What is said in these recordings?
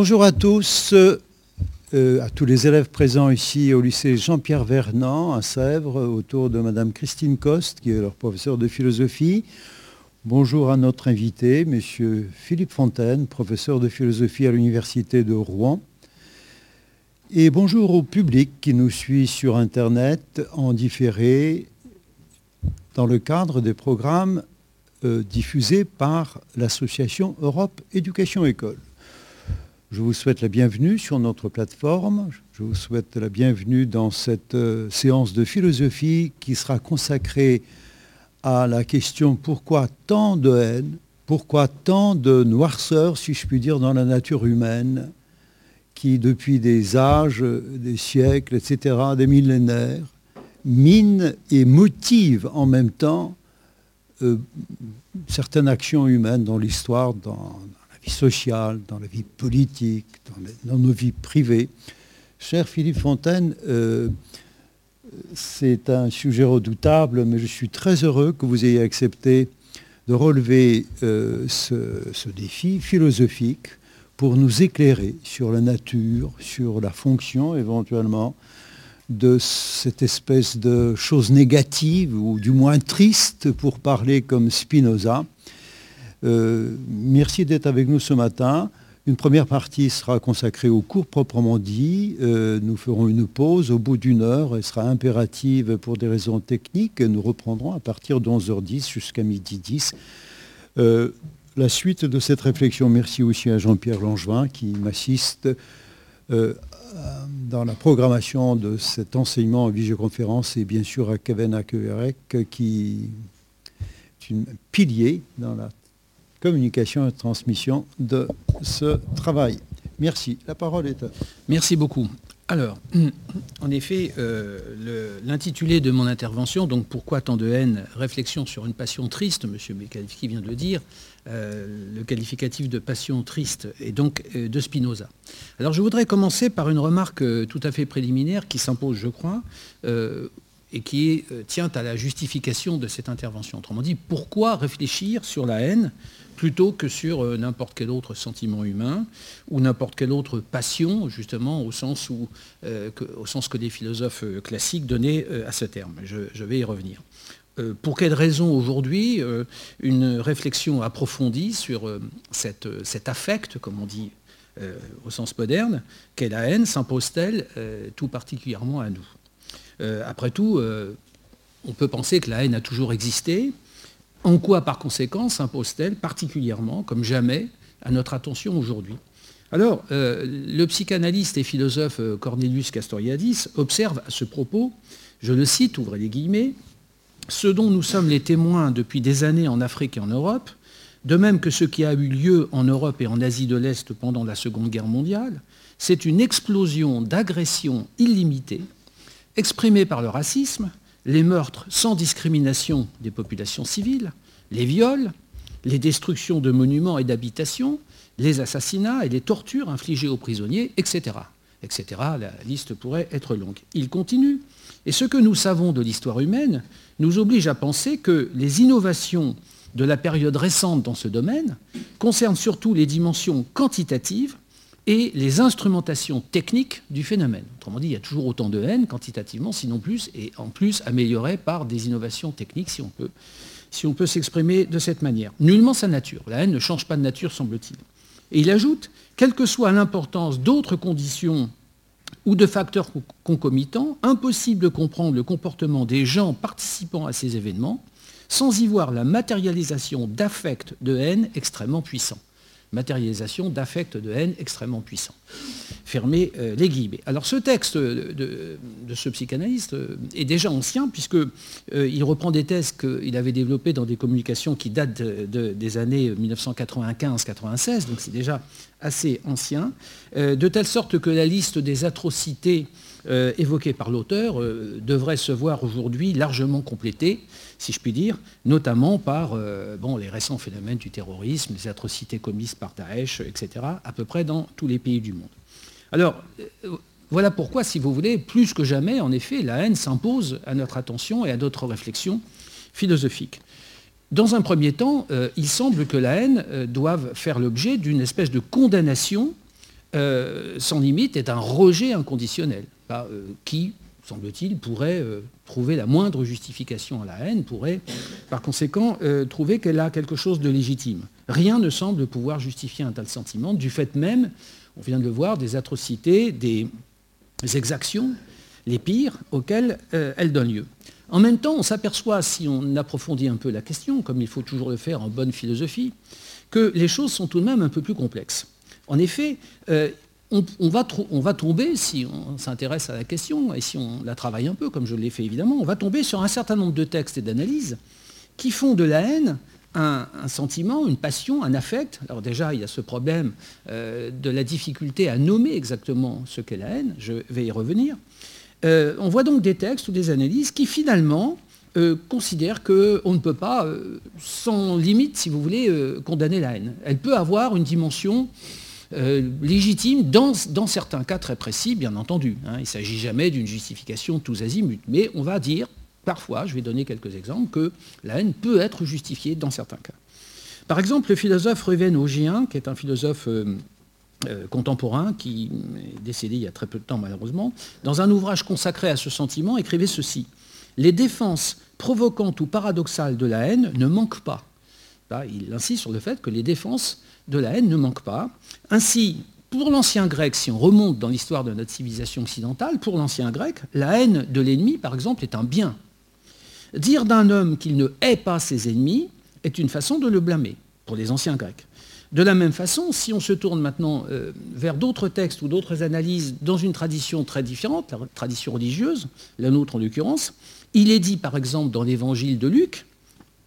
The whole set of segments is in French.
Bonjour à tous, euh, à tous les élèves présents ici au lycée Jean-Pierre Vernant à Sèvres, autour de Madame Christine Coste, qui est leur professeur de philosophie. Bonjour à notre invité, Monsieur Philippe Fontaine, professeur de philosophie à l'Université de Rouen. Et bonjour au public qui nous suit sur Internet en différé dans le cadre des programmes euh, diffusés par l'association Europe Éducation École. Je vous souhaite la bienvenue sur notre plateforme. Je vous souhaite la bienvenue dans cette euh, séance de philosophie qui sera consacrée à la question pourquoi tant de haine, pourquoi tant de noirceur, si je puis dire, dans la nature humaine, qui depuis des âges, des siècles, etc., des millénaires, mine et motive en même temps euh, certaines actions humaines dans l'histoire, dans, sociale, dans la vie politique, dans, nos vies privées. Cher Philippe Fontaine, euh, c'est un sujet redoutable, mais je suis très heureux que vous ayez accepté de relever euh, ce, défi philosophique pour nous éclairer sur la nature, sur la fonction éventuellement de cette espèce de chose négative, ou du moins triste pour parler comme Spinoza, euh, merci d'être avec nous ce matin. Une première partie sera consacrée au cours proprement dit. Euh, nous ferons une pause au bout d'une heure. Elle sera impérative pour des raisons techniques. Nous reprendrons à partir de 11h10 jusqu'à midi 10. Euh, la suite de cette réflexion, merci aussi à Jean-Pierre Langevin qui m'assiste dans la programmation de cet enseignement en visioconférence et bien sûr à Kevin Akeverek qui est un pilier dans la communication et transmission de ce travail. Merci. La parole est à Merci beaucoup. Alors, en effet, euh, l'intitulé de mon intervention, donc pourquoi tant de haine Réflexion sur une passion triste, M. Mekalski vient de le dire, euh, le qualificatif de passion triste est donc euh, de Spinoza. Alors je voudrais commencer par une remarque tout à fait préliminaire qui s'impose, je crois, et qui tient à la justification de cette intervention. Autrement dit, pourquoi réfléchir sur la haine plutôt que sur euh, n'importe quel autre sentiment humain ou n'importe quelle autre passion, justement, au sens, euh, que, au les philosophes euh, classiques donnaient à ce terme. Je, vais y revenir. pour quelle raison aujourd'hui une réflexion approfondie sur cet affect, comme on dit au sens moderne, qu'est la haine, s'impose-t-elle tout particulièrement à nous? Après tout, on peut penser que la haine a toujours existé, en quoi, par conséquent, s'impose-t-elle particulièrement, comme jamais, à notre attention aujourd'hui? Alors, euh, le psychanalyste et philosophe euh, Cornelius Castoriadis observe à ce propos, je le cite, ouvrez les guillemets, ce dont nous sommes les témoins depuis des années en Afrique et en Europe, de même que ce qui a eu lieu en Europe et en Asie de l'Est pendant la Seconde Guerre mondiale, c'est une explosion d'agressions illimitées, exprimée par le racisme, les meurtres sans discrimination des populations civiles, les viols, les destructions de monuments et d'habitations, les assassinats et les tortures infligées aux prisonniers, etc. La liste pourrait être longue. Il continue. Et ce que nous savons de l'histoire humaine nous oblige à penser que les innovations de la période récente dans ce domaine concernent surtout les dimensions quantitatives et les instrumentations techniques du phénomène. Autrement dit, il y a toujours autant de haine quantitativement, sinon plus, et en plus améliorée par des innovations techniques, si on peut s'exprimer de cette manière. Nullement sa nature. La haine ne change pas de nature, semble-t-il. Et il ajoute, quelle que soit l'importance d'autres conditions ou de facteurs concomitants, impossible de comprendre le comportement des gens participant à ces événements sans y voir la matérialisation d'affects de haine extrêmement puissants matérialisation d'affects de haine extrêmement puissants. Fermez euh, les guillemets. Alors ce texte de, ce psychanalyste euh, est déjà ancien puisqu'il euh, reprend des thèses qu'il avait développées dans des communications qui datent des années 1995-96, donc c'est déjà assez ancien, de telle sorte que la liste des atrocités évoquées par l'auteur devrait se voir aujourd'hui largement complétée si je puis dire, notamment par euh, bon, les récents phénomènes du terrorisme, les atrocités commises par Daesh, etc., à peu près dans tous les pays du monde. Alors, euh, voilà pourquoi, si vous voulez, plus que jamais, en effet, la haine s'impose à notre attention et à notre réflexion philosophique. Dans un premier temps, euh, il semble que la haine doive faire l'objet d'une espèce de condamnation sans limite est un rejet inconditionnel, qui, semble-t-il, pourrait trouver la moindre justification à la haine, pourrait par conséquent trouver qu'elle a quelque chose de légitime. Rien ne semble pouvoir justifier un tel sentiment, du fait même, on vient de le voir, des atrocités, des exactions, les pires, auxquelles elle donne lieu. En même temps, on s'aperçoit, si on approfondit un peu la question, comme il faut toujours le faire en bonne philosophie, que les choses sont tout de même un peu plus complexes. En effet, euh, on, va tomber, si on s'intéresse à la question, et si on la travaille un peu, comme je l'ai fait évidemment, on va tomber sur un certain nombre de textes et d'analyses qui font de la haine un, sentiment, une passion, un affect. Alors déjà, il y a ce problème euh, de la difficulté à nommer exactement ce qu'est la haine, je vais y revenir. Euh, on voit donc des textes ou des analyses qui finalement euh, considèrent qu'on ne peut pas, sans limite, si vous voulez, condamner la haine. Elle peut avoir une dimension légitime dans, certains cas très précis, bien entendu. Hein. Il ne s'agit jamais d'une justification tous azimuts, mais on va dire, parfois, je vais donner quelques exemples, que la haine peut être justifiée dans certains cas. Par exemple, le philosophe Ruven Augien, qui est un philosophe euh, contemporain, qui est décédé il y a très peu de temps malheureusement, dans un ouvrage consacré à ce sentiment, écrivait ceci. Les défenses provocantes ou paradoxales de la haine ne manquent pas. Il insiste sur le fait que les défenses de la haine ne manquent pas. Ainsi, pour l'ancien grec, si on remonte dans l'histoire de notre civilisation occidentale, pour l'ancien grec, la haine de l'ennemi, par exemple, est un bien. Dire d'un homme qu'il ne hait pas ses ennemis est une façon de le blâmer, pour les anciens grecs. De la même façon, si on se tourne maintenant euh, vers d'autres textes ou d'autres analyses dans une tradition très différente, la tradition religieuse, la nôtre en l'occurrence, il est dit par exemple dans l'évangile de Luc,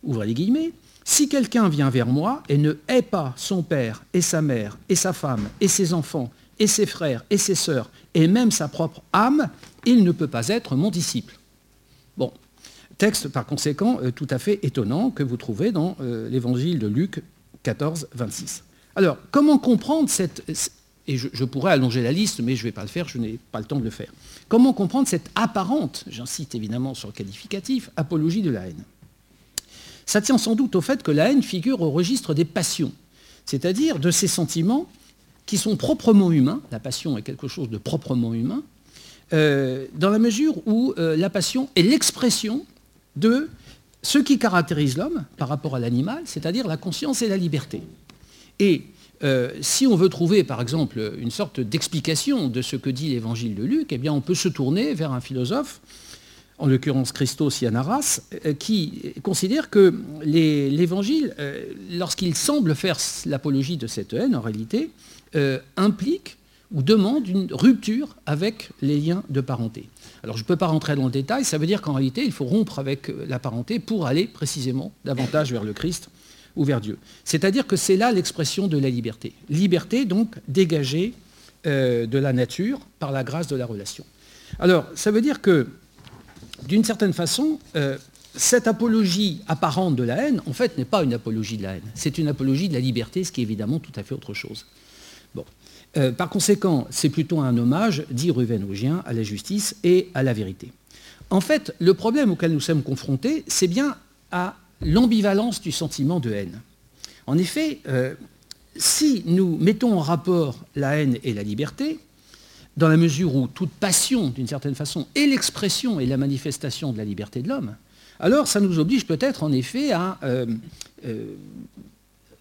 ouvrez les guillemets, si quelqu'un vient vers moi et ne hait pas son père et sa mère et sa femme et ses enfants et ses frères et ses sœurs et même sa propre âme, il ne peut pas être mon disciple. Bon, texte par conséquent euh, tout à fait étonnant que vous trouvez dans euh, l'évangile de Luc 14, 26. Alors, comment comprendre cette... Et je, pourrais allonger la liste, mais je ne vais pas le faire, je n'ai pas le temps de le faire. Comment comprendre cette apparente, j'incite évidemment sur le qualificatif, apologie de la haine? Ça tient sans doute au fait que la haine figure au registre des passions, c'est-à-dire de ces sentiments qui sont proprement humains, la passion est quelque chose de proprement humain, euh, dans la mesure où euh, la passion est l'expression de ce qui caractérise l'homme par rapport à l'animal, c'est-à-dire la conscience et la liberté. Et euh, si on veut trouver, par exemple, une sorte d'explication de ce que dit l'évangile de Luc, eh bien, on peut se tourner vers un philosophe, en l'occurrence Christos Yanaras, euh, qui considère que l'évangile, euh, lorsqu'il semble faire l'apologie de cette haine, en réalité, implique ou demande une rupture avec les liens de parenté. Alors je ne peux pas rentrer dans le détail, ça veut dire qu'en réalité, il faut rompre avec euh, la parenté pour aller précisément davantage vers le Christ ou vers Dieu. C'est-à-dire que c'est là l'expression de la liberté. Liberté donc dégagée euh, de la nature par la grâce de la relation. Alors ça veut dire que d'une certaine façon, euh, cette apologie apparente de la haine, en fait, n'est pas une apologie de la haine. C'est une apologie de la liberté, ce qui est évidemment tout à fait autre chose. Euh, par conséquent, c'est plutôt un hommage, dit Ruven à la justice et à la vérité. En fait, le problème auquel nous sommes confrontés, c'est bien à l'ambivalence du sentiment de haine. En effet, euh, si nous mettons en rapport la haine et la liberté, dans la mesure où toute passion, d'une certaine façon, est l'expression et la manifestation de la liberté de l'homme, alors ça nous oblige peut-être en effet à euh,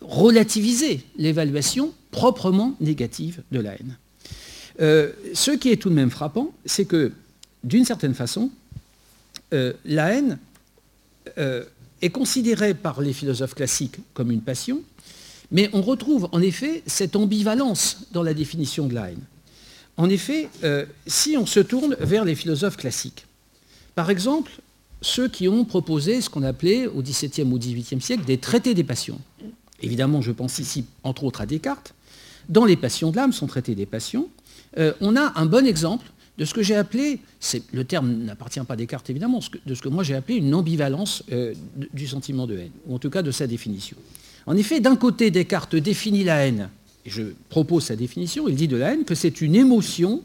relativiser l'évaluation proprement négative de la haine. Euh, ce qui est tout de même frappant, c'est que, d'une certaine façon, euh, la haine euh, est considérée par les philosophes classiques comme une passion, mais on retrouve en effet cette ambivalence dans la définition de la haine. En effet, si on se tourne vers les philosophes classiques, par exemple, ceux qui ont proposé ce qu'on appelait au XVIIe ou XVIIIe siècle des traités des passions, Évidemment, je pense ici entre autres à Descartes. Dans les passions de l'âme, son traité des passions, euh, on a un bon exemple de ce que j'ai appelé, le terme n'appartient pas à Descartes évidemment, de ce que moi j'ai appelé une ambivalence euh, du sentiment de haine, ou en tout cas de sa définition. En effet, d'un côté, Descartes définit la haine, je propose sa définition, il dit de la haine que c'est une émotion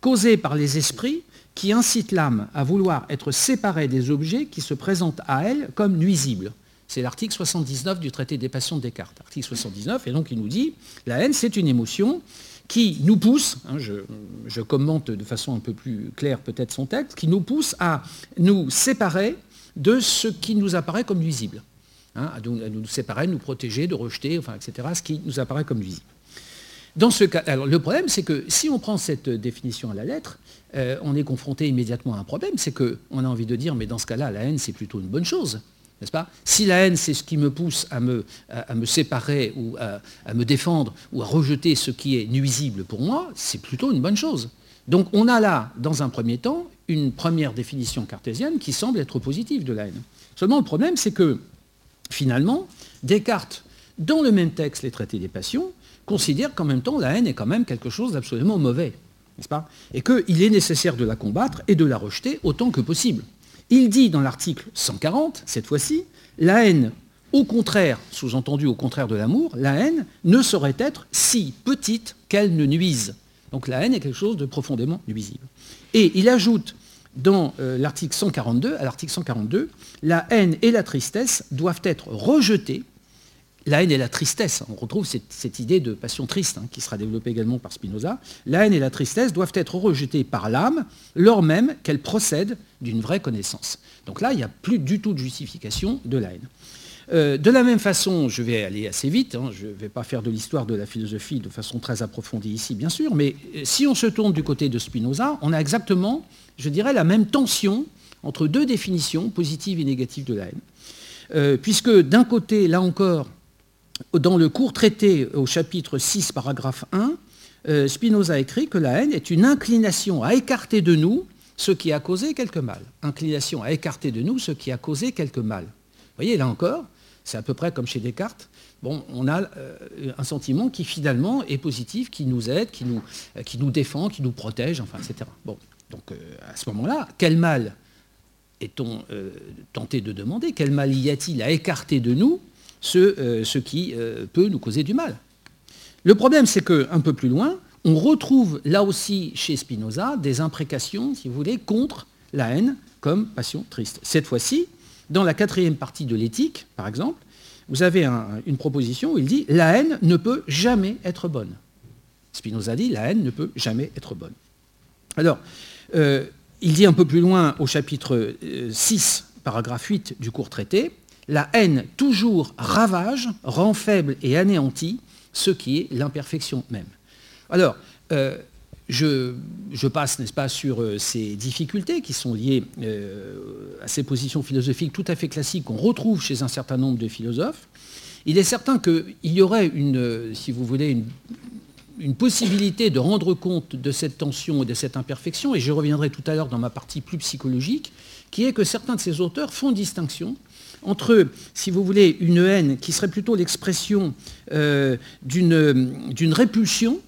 causée par les esprits qui incite l'âme à vouloir être séparée des objets qui se présentent à elle comme nuisibles. C'est l'article 79 du traité des passions de Descartes. Article 79, et donc il nous dit, la haine, c'est une émotion qui nous pousse, hein, je, commente de façon un peu plus claire peut-être son texte, qui nous pousse à nous séparer de ce qui nous apparaît comme nuisible. Hein, à, nous, séparer, nous protéger, de rejeter, enfin, etc., ce qui nous apparaît comme nuisible. Le problème, c'est que si on prend cette définition à la lettre, euh, on est confronté immédiatement à un problème, c'est qu'on a envie de dire, mais dans ce cas-là, la haine, c'est plutôt une bonne chose. N'est-ce pas? Si la haine, c'est ce qui me pousse à me, à, me séparer ou à, me défendre ou à rejeter ce qui est nuisible pour moi, c'est plutôt une bonne chose. Donc on a là, dans un premier temps, une première définition cartésienne qui semble être positive de la haine. Seulement le problème, c'est que finalement, Descartes, dans le même texte, les traités des passions, considère qu'en même temps, la haine est quand même quelque chose d'absolument mauvais, n'est-ce pas? Et qu'il est nécessaire de la combattre et de la rejeter autant que possible. Il dit dans l'article 140, cette fois-ci, la haine, au contraire, sous-entendu au contraire de l'amour, la haine ne saurait être si petite qu'elle ne nuise. Donc la haine est quelque chose de profondément nuisible. Et il ajoute dans euh, l'article 142, à l'article 142, la haine et la tristesse doivent être rejetées la haine et la tristesse, on retrouve cette, idée de passion triste hein, qui sera développée également par Spinoza, la haine et la tristesse doivent être rejetées par l'âme lors même qu'elles procèdent d'une vraie connaissance. Donc là, il n'y a plus du tout de justification de la haine. Euh, de la même façon, je vais aller assez vite, hein, je ne vais pas faire de l'histoire de la philosophie de façon très approfondie ici, bien sûr, mais euh, si on se tourne du côté de Spinoza, on a exactement, je dirais, la même tension entre deux définitions, positives et négatives de la haine. Euh, puisque d'un côté, là encore, dans le court traité au chapitre 6, paragraphe 1, euh, Spinoza écrit que la haine est une inclination à écarter de nous ce qui a causé quelque mal. Inclination à écarter de nous ce qui a causé quelque mal. Vous voyez, là encore, c'est à peu près comme chez Descartes. On a euh, un sentiment qui finalement est positif, qui nous aide, qui nous, euh, qui nous défend, qui nous protège, enfin, etc. Bon, donc à ce moment-là, quel mal est-on tenté de demander? Quel mal y a-t-il à écarter de nous euh, ce, qui euh, peut nous causer du mal. Le problème, c'est qu'un peu plus loin, on retrouve là aussi chez Spinoza des imprécations, si vous voulez, contre la haine comme passion triste. Cette fois-ci, dans la quatrième partie de l'éthique, par exemple, vous avez une proposition où il dit la haine ne peut jamais être bonne. Spinoza dit la haine ne peut jamais être bonne. Alors, euh, il dit un peu plus loin au chapitre 6, paragraphe 8 du court traité, la haine toujours ravage, rend faible et anéantit ce qui est l'imperfection même. Alors, euh, je, passe, n'est-ce pas, sur euh, ces difficultés qui sont liées euh, à ces positions philosophiques tout à fait classiques qu'on retrouve chez un certain nombre de philosophes. Il est certain qu'il y aurait si vous voulez, une possibilité de rendre compte de cette tension et de cette imperfection, et je reviendrai tout à l'heure dans ma partie plus psychologique, qui est que certains de ces auteurs font distinction entre, si vous voulez, une haine qui serait plutôt l'expression euh, d'une répulsion,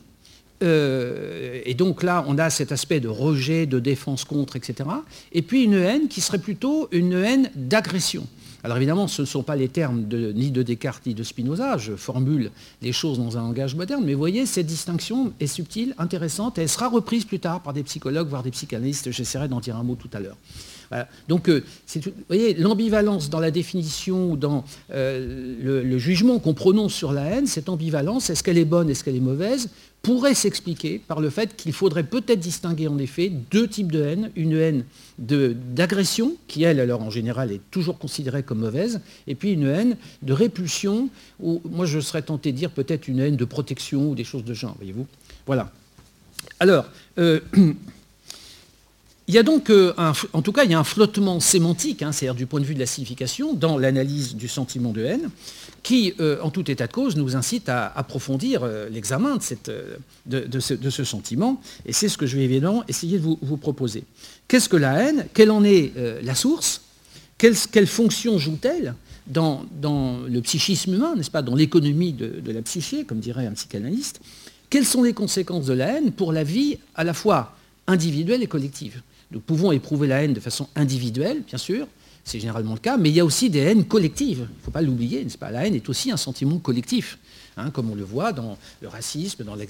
euh, et donc là, on a cet aspect de rejet, de défense contre, etc. Et puis une haine qui serait plutôt une haine d'agression. Alors évidemment, ce ne sont pas les termes ni de Descartes ni de Spinoza, je formule les choses dans un langage moderne, mais vous voyez, cette distinction est subtile, intéressante, et elle sera reprise plus tard par des psychologues, voire des psychanalystes, j'essaierai d'en dire un mot tout à l'heure. Donc, euh, vous voyez, l'ambivalence dans la définition ou dans euh, le, jugement qu'on prononce sur la haine, cette ambivalence, est-ce qu'elle est bonne, est-ce qu'elle est mauvaise, pourrait s'expliquer par le fait qu'il faudrait peut-être distinguer en effet deux types de haine. Une haine d'agression, qui elle, alors en général, est toujours considérée comme mauvaise, et puis une haine de répulsion, ou moi je serais tenté de dire peut-être une haine de protection ou des choses de genre, voyez-vous. Voilà. Alors, euh, Il y a donc, euh, en tout cas, il y a un flottement sémantique, hein, c'est-à-dire du point de vue de la signification, dans l'analyse du sentiment de haine, qui, euh, en tout état de cause, nous incite à approfondir euh, l'examen de, ce, sentiment. Et c'est ce que je vais évidemment essayer de vous, proposer. Qu'est-ce que la haine? Quelle en est la source? Quelle, fonction joue-t-elle dans, le psychisme humain, n'est-ce pas, dans l'économie de la psyché, comme dirait un psychanalyste. Quelles sont les conséquences de la haine pour la vie à la fois individuelle et collective? Nous pouvons éprouver la haine de façon individuelle, bien sûr, c'est généralement le cas, mais il y a aussi des haines collectives. Il ne faut pas l'oublier, n'est-ce pas? La haine est aussi un sentiment collectif, hein, comme on le voit dans le racisme, dans la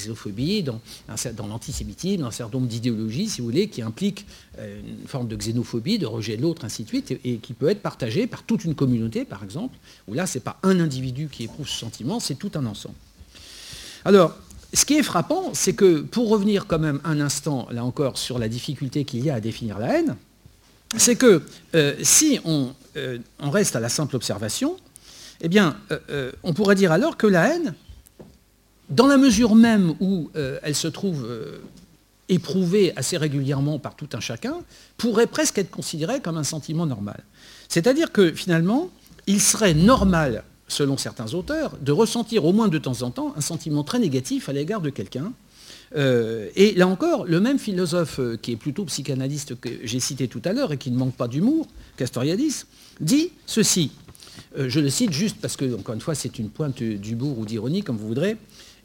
dans, l'antisémitisme, dans un certain nombre d'idéologies, si vous voulez, qui impliquent euh, une forme de xénophobie, de rejet de l'autre, ainsi de suite, et, qui peut être partagée par toute une communauté, par exemple, où là, ce n'est pas un individu qui éprouve ce sentiment, c'est tout un ensemble. Alors, ce qui est frappant, c'est que pour revenir quand même un instant, là encore, sur la difficulté qu'il y a à définir la haine, c'est que euh, si on, euh, on, reste à la simple observation, eh bien, euh, on pourrait dire alors que la haine, dans la mesure même où elle se trouve éprouvée assez régulièrement par tout un chacun, pourrait presque être considérée comme un sentiment normal. C'est-à-dire que finalement, il serait normal selon certains auteurs, de ressentir au moins de temps en temps un sentiment très négatif à l'égard de quelqu'un. Euh, et là encore, le même philosophe euh, qui est plutôt psychanalyste que j'ai cité tout à l'heure et qui ne manque pas d'humour, Castoriadis, dit ceci. Euh, je le cite juste parce que, encore une fois, c'est une pointe d'humour ou d'ironie, comme vous voudrez.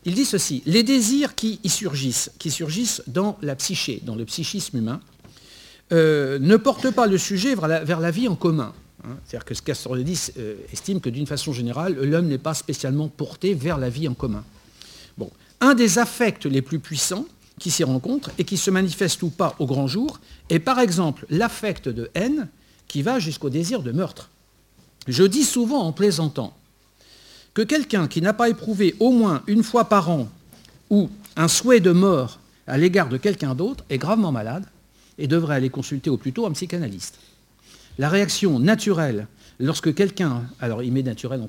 Il dit ceci Les désirs qui y surgissent, qui surgissent dans la psyché, dans le psychisme humain, ne portent pas le sujet vers la vie en commun. Hein, c'est-à-dire que Castoriadis euh, estime que d'une façon générale, l'homme n'est pas spécialement porté vers la vie en commun. Bon. Un des affects les plus puissants qui s'y rencontrent et qui se manifeste ou pas au grand jour est par exemple l'affect de haine qui va jusqu'au désir de meurtre. Je dis souvent en plaisantant que quelqu'un qui n'a pas éprouvé au moins une fois par an ou un souhait de mort à l'égard de quelqu'un d'autre est gravement malade et devrait aller consulter au plus tôt un psychanalyste. La réaction naturelle, lorsque quelqu'un, alors il met naturel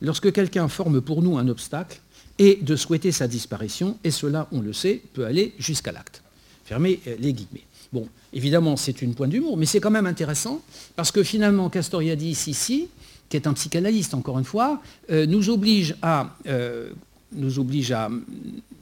lorsque quelqu'un forme pour nous un obstacle, est de souhaiter sa disparition, et cela, on le sait, peut aller jusqu'à l'acte. Fermez euh, les guillemets. Bon, évidemment, c'est une pointe d'humour, mais c'est quand même intéressant, parce que finalement, Castoriadis, ici, qui est un psychanalyste, encore une fois, euh, nous oblige à euh, nous oblige à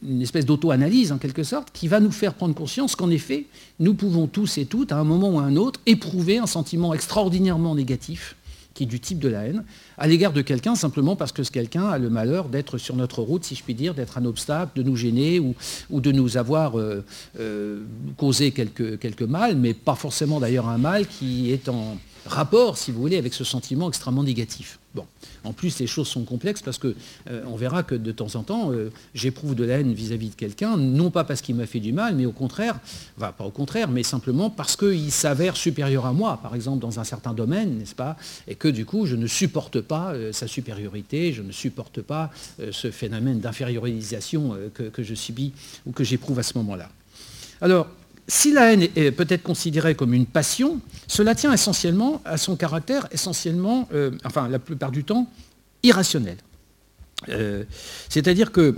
une espèce d'auto-analyse en quelque sorte, qui va nous faire prendre conscience qu'en effet, nous pouvons tous et toutes, à un moment ou à un autre, éprouver un sentiment extraordinairement négatif, qui est du type de la haine, à l'égard de quelqu'un simplement parce que ce quelqu'un a le malheur d'être sur notre route, si je puis dire, d'être un obstacle, de nous gêner ou, de nous avoir euh, euh, causé quelque, quelque mal, mais pas forcément d'ailleurs un mal qui est en rapport, si vous voulez, avec ce sentiment extrêmement négatif. Bon. En plus, les choses sont complexes parce qu'on euh, verra que de temps en temps, euh, j'éprouve de la haine vis-à-vis de quelqu'un, non pas parce qu'il m'a fait du mal, mais au contraire, pas au contraire, mais simplement parce qu'il s'avère supérieur à moi, par exemple dans un certain domaine, n'est-ce pas? Et que du coup, je ne supporte pas euh, sa supériorité, je ne supporte pas ce phénomène d'infériorisation que, que je subis ou que j'éprouve à ce moment-là. Alors, si la haine est peut-être considérée comme une passion, cela tient essentiellement à son caractère essentiellement, euh, enfin la plupart du temps, irrationnel. Euh, c'est-à-dire qu'il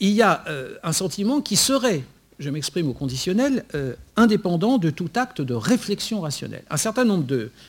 y a euh, un sentiment qui serait je m'exprime au conditionnel, euh, indépendant de tout acte de réflexion rationnelle. Un certain nombre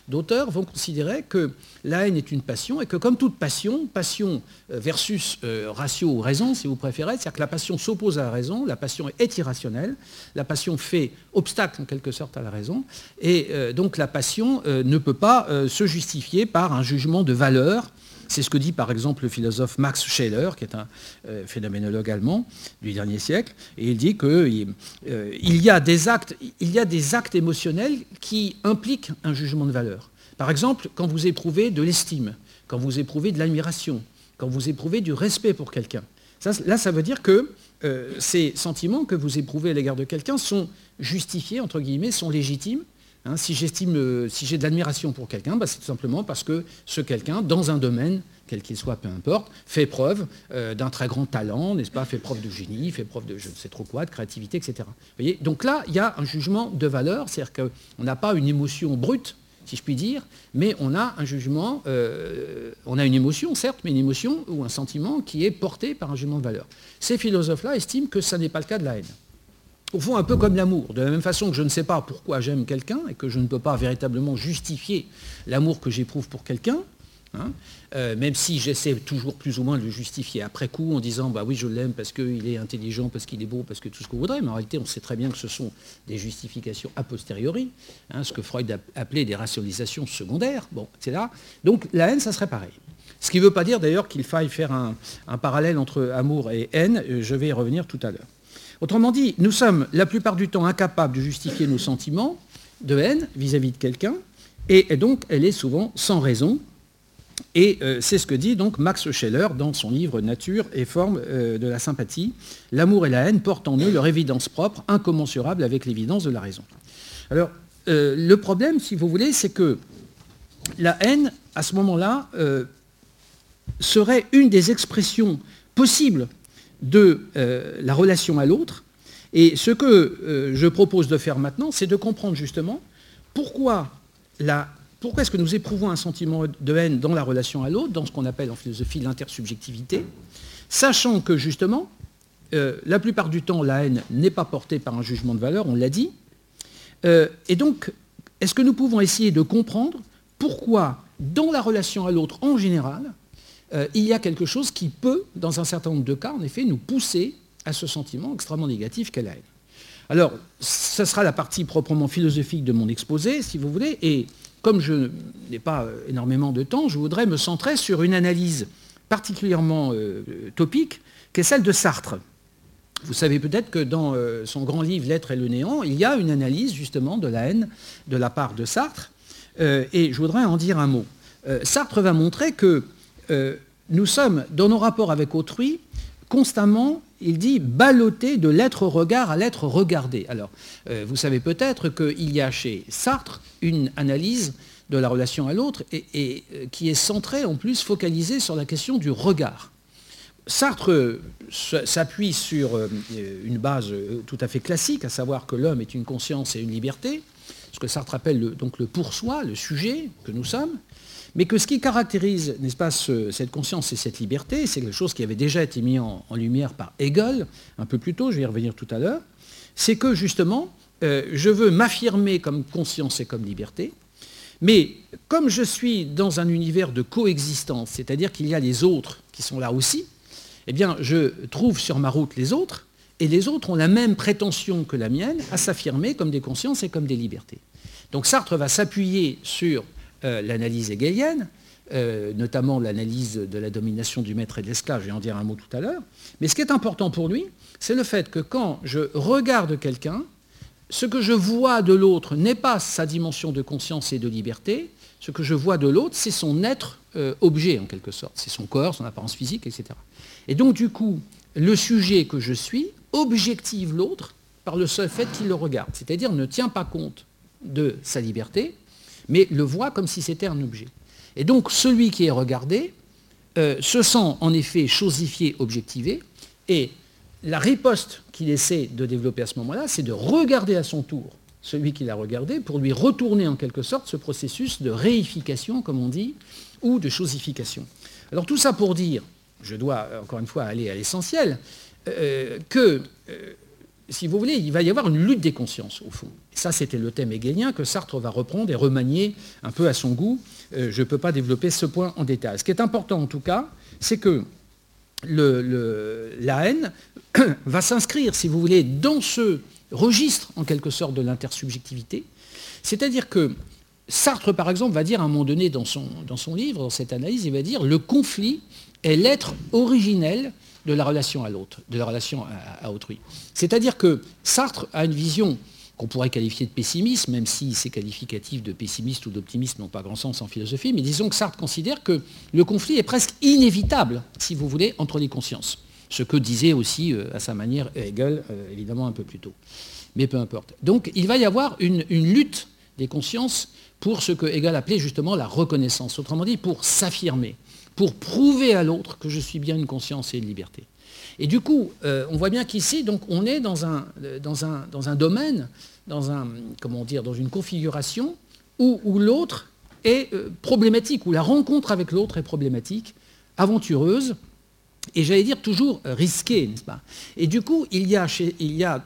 d'auteurs vont considérer que la haine est une passion et que comme toute passion, passion euh, versus euh, ratio ou raison, si vous préférez, c'est-à-dire que la passion s'oppose à la raison, la passion est irrationnelle, la passion fait obstacle en quelque sorte à la raison, et donc la passion ne peut pas se justifier par un jugement de valeur c'est ce que dit par exemple le philosophe Max Scheler, qui est un euh, phénoménologue allemand du dernier siècle, et il dit qu'il euh, y, a des actes, émotionnels qui impliquent un jugement de valeur. Par exemple, quand vous éprouvez de l'estime, quand vous éprouvez de l'admiration, quand vous éprouvez du respect pour quelqu'un. là, ça veut dire que euh, ces sentiments que vous éprouvez à l'égard de quelqu'un sont justifiés, entre guillemets, sont légitimes, Hein, si j'estime, euh, si j'ai de l'admiration pour quelqu'un, bah, c'est tout simplement parce que ce quelqu'un, dans un domaine, quel qu'il soit, peu importe, fait preuve euh, d'un très grand talent, n'est-ce pas, fait preuve de génie, fait preuve de je ne sais trop quoi, de créativité, etc. Donc là, il y a un jugement de valeur, c'est-à-dire qu'on n'a pas une émotion brute, si je puis dire, mais on a un jugement, euh, on a une émotion, certes, mais une émotion ou un sentiment qui est porté par un jugement de valeur. Ces philosophes-là estiment que ça n'est pas le cas de la haine. Au fond, un peu comme l'amour. De la même façon que je ne sais pas pourquoi j'aime quelqu'un et que je ne peux pas véritablement justifier l'amour que j'éprouve pour quelqu'un, hein, euh, même si j'essaie toujours plus ou moins de le justifier après coup en disant bah oui je l'aime parce qu'il est intelligent, parce qu'il est beau, parce que tout ce que vous voudrez, mais en réalité on sait très bien que ce sont des justifications a posteriori, hein, ce que Freud appelait des rationalisations secondaires, bon, etc. Donc la haine, ça serait pareil. Ce qui ne veut pas dire d'ailleurs qu'il faille faire un, parallèle entre amour et haine, euh, je vais y revenir tout à l'heure. Autrement dit, nous sommes la plupart du temps incapables de justifier nos sentiments de haine vis-à-vis de quelqu'un, et, donc elle est souvent sans raison. Et euh, c'est ce que dit donc Max Scheller dans son livre Nature et forme euh, de la sympathie. L'amour et la haine portent en eux leur évidence propre, incommensurable avec l'évidence de la raison. Alors, euh, le problème, si vous voulez, c'est que la haine, à ce moment-là, serait une des expressions possibles de la relation à l'autre. Et ce que je propose de faire maintenant, c'est de comprendre justement pourquoi, est-ce que nous éprouvons un sentiment de haine dans la relation à l'autre, dans ce qu'on appelle en philosophie l'intersubjectivité, sachant que justement, la plupart du temps, la haine n'est pas portée par un jugement de valeur, on l'a dit. et donc, est-ce que nous pouvons essayer de comprendre pourquoi, dans la relation à l'autre en général, euh, il y a quelque chose qui peut, dans un certain nombre de cas, en effet, nous pousser à ce sentiment extrêmement négatif qu'est la haine. Alors, ce sera la partie proprement philosophique de mon exposé, si vous voulez, et comme je n'ai pas euh, énormément de temps, je voudrais me centrer sur une analyse particulièrement euh, topique, qui est celle de Sartre. Vous savez peut-être que dans son grand livre L'être et le néant, il y a une analyse justement de la haine de la part de Sartre, et je voudrais en dire un mot. Sartre va montrer que euh, nous sommes, dans nos rapports avec autrui, constamment, il dit, ballottés de l'être regard à l'être regardé. Alors, vous savez peut-être qu'il y a chez Sartre une analyse de la relation à l'autre et, qui est centrée, en plus, focalisée sur la question du regard. Sartre s'appuie sur une base tout à fait classique, à savoir que l'homme est une conscience et une liberté, ce que Sartre appelle le, donc le pour soi, le sujet que nous sommes, mais que ce qui caractérise, n'est-ce pas, cette conscience et cette liberté, c'est quelque chose qui avait déjà été mis en, lumière par Hegel un peu plus tôt, je vais y revenir tout à l'heure, c'est que justement, euh, je veux m'affirmer comme conscience et comme liberté, mais comme je suis dans un univers de coexistence, c'est-à-dire qu'il y a les autres qui sont là aussi, eh bien, je trouve sur ma route les autres, et les autres ont la même prétention que la mienne à s'affirmer comme des consciences et comme des libertés. Donc Sartre va s'appuyer sur euh, l'analyse hegelienne, euh, notamment l'analyse de la domination du maître et de l'esclave, je vais en dire un mot tout à l'heure, mais ce qui est important pour lui, c'est le fait que quand je regarde quelqu'un, ce que je vois de l'autre n'est pas sa dimension de conscience et de liberté, ce que je vois de l'autre, c'est son être euh, objet en quelque sorte, c'est son corps, son apparence physique, etc. Et donc du coup, le sujet que je suis objective l'autre par le seul fait qu'il le regarde, c'est-à-dire ne tient pas compte de sa liberté, mais le voit comme si c'était un objet. Et donc celui qui est regardé euh, se sent en effet chosifié, objectivé, et la riposte qu'il essaie de développer à ce moment-là, c'est de regarder à son tour celui qui l'a regardé pour lui retourner en quelque sorte ce processus de réification, comme on dit, ou de chosification. Alors tout ça pour dire, je dois encore une fois aller à l'essentiel, euh, que, euh, si vous voulez, il va y avoir une lutte des consciences, au fond. Ça, c'était le thème hegelien que Sartre va reprendre et remanier un peu à son goût. Euh, je ne peux pas développer ce point en détail. Ce qui est important, en tout cas, c'est que la haine va s'inscrire, si vous voulez, dans ce registre, en quelque sorte, de l'intersubjectivité. C'est-à-dire que Sartre, par exemple, va dire à un moment donné dans son, dans son livre, dans cette analyse, il va dire le conflit est l'être originel de la relation à l'autre, de la relation à, autrui. C'est-à-dire que Sartre a une vision qu'on pourrait qualifier de pessimiste, même si ces qualificatifs de pessimiste ou d'optimiste n'ont pas grand sens en philosophie, mais disons que Sartre considère que le conflit est presque inévitable, si vous voulez, entre les consciences. Ce que disait aussi, euh, à sa manière, Hegel, euh, évidemment un peu plus tôt. Mais peu importe. Donc il va y avoir une, une lutte des consciences pour ce que Hegel appelait justement la reconnaissance, autrement dit pour s'affirmer pour prouver à l'autre que je suis bien une conscience et une liberté. Et du coup, euh, on voit bien qu'ici, donc, on est dans un, dans un, dans un domaine, dans, un, comment dire, dans une configuration où, où l'autre est euh, problématique, où la rencontre avec l'autre est problématique, aventureuse, et j'allais dire toujours risquée, n'est-ce pas? Et du coup, il y a, chez, il y a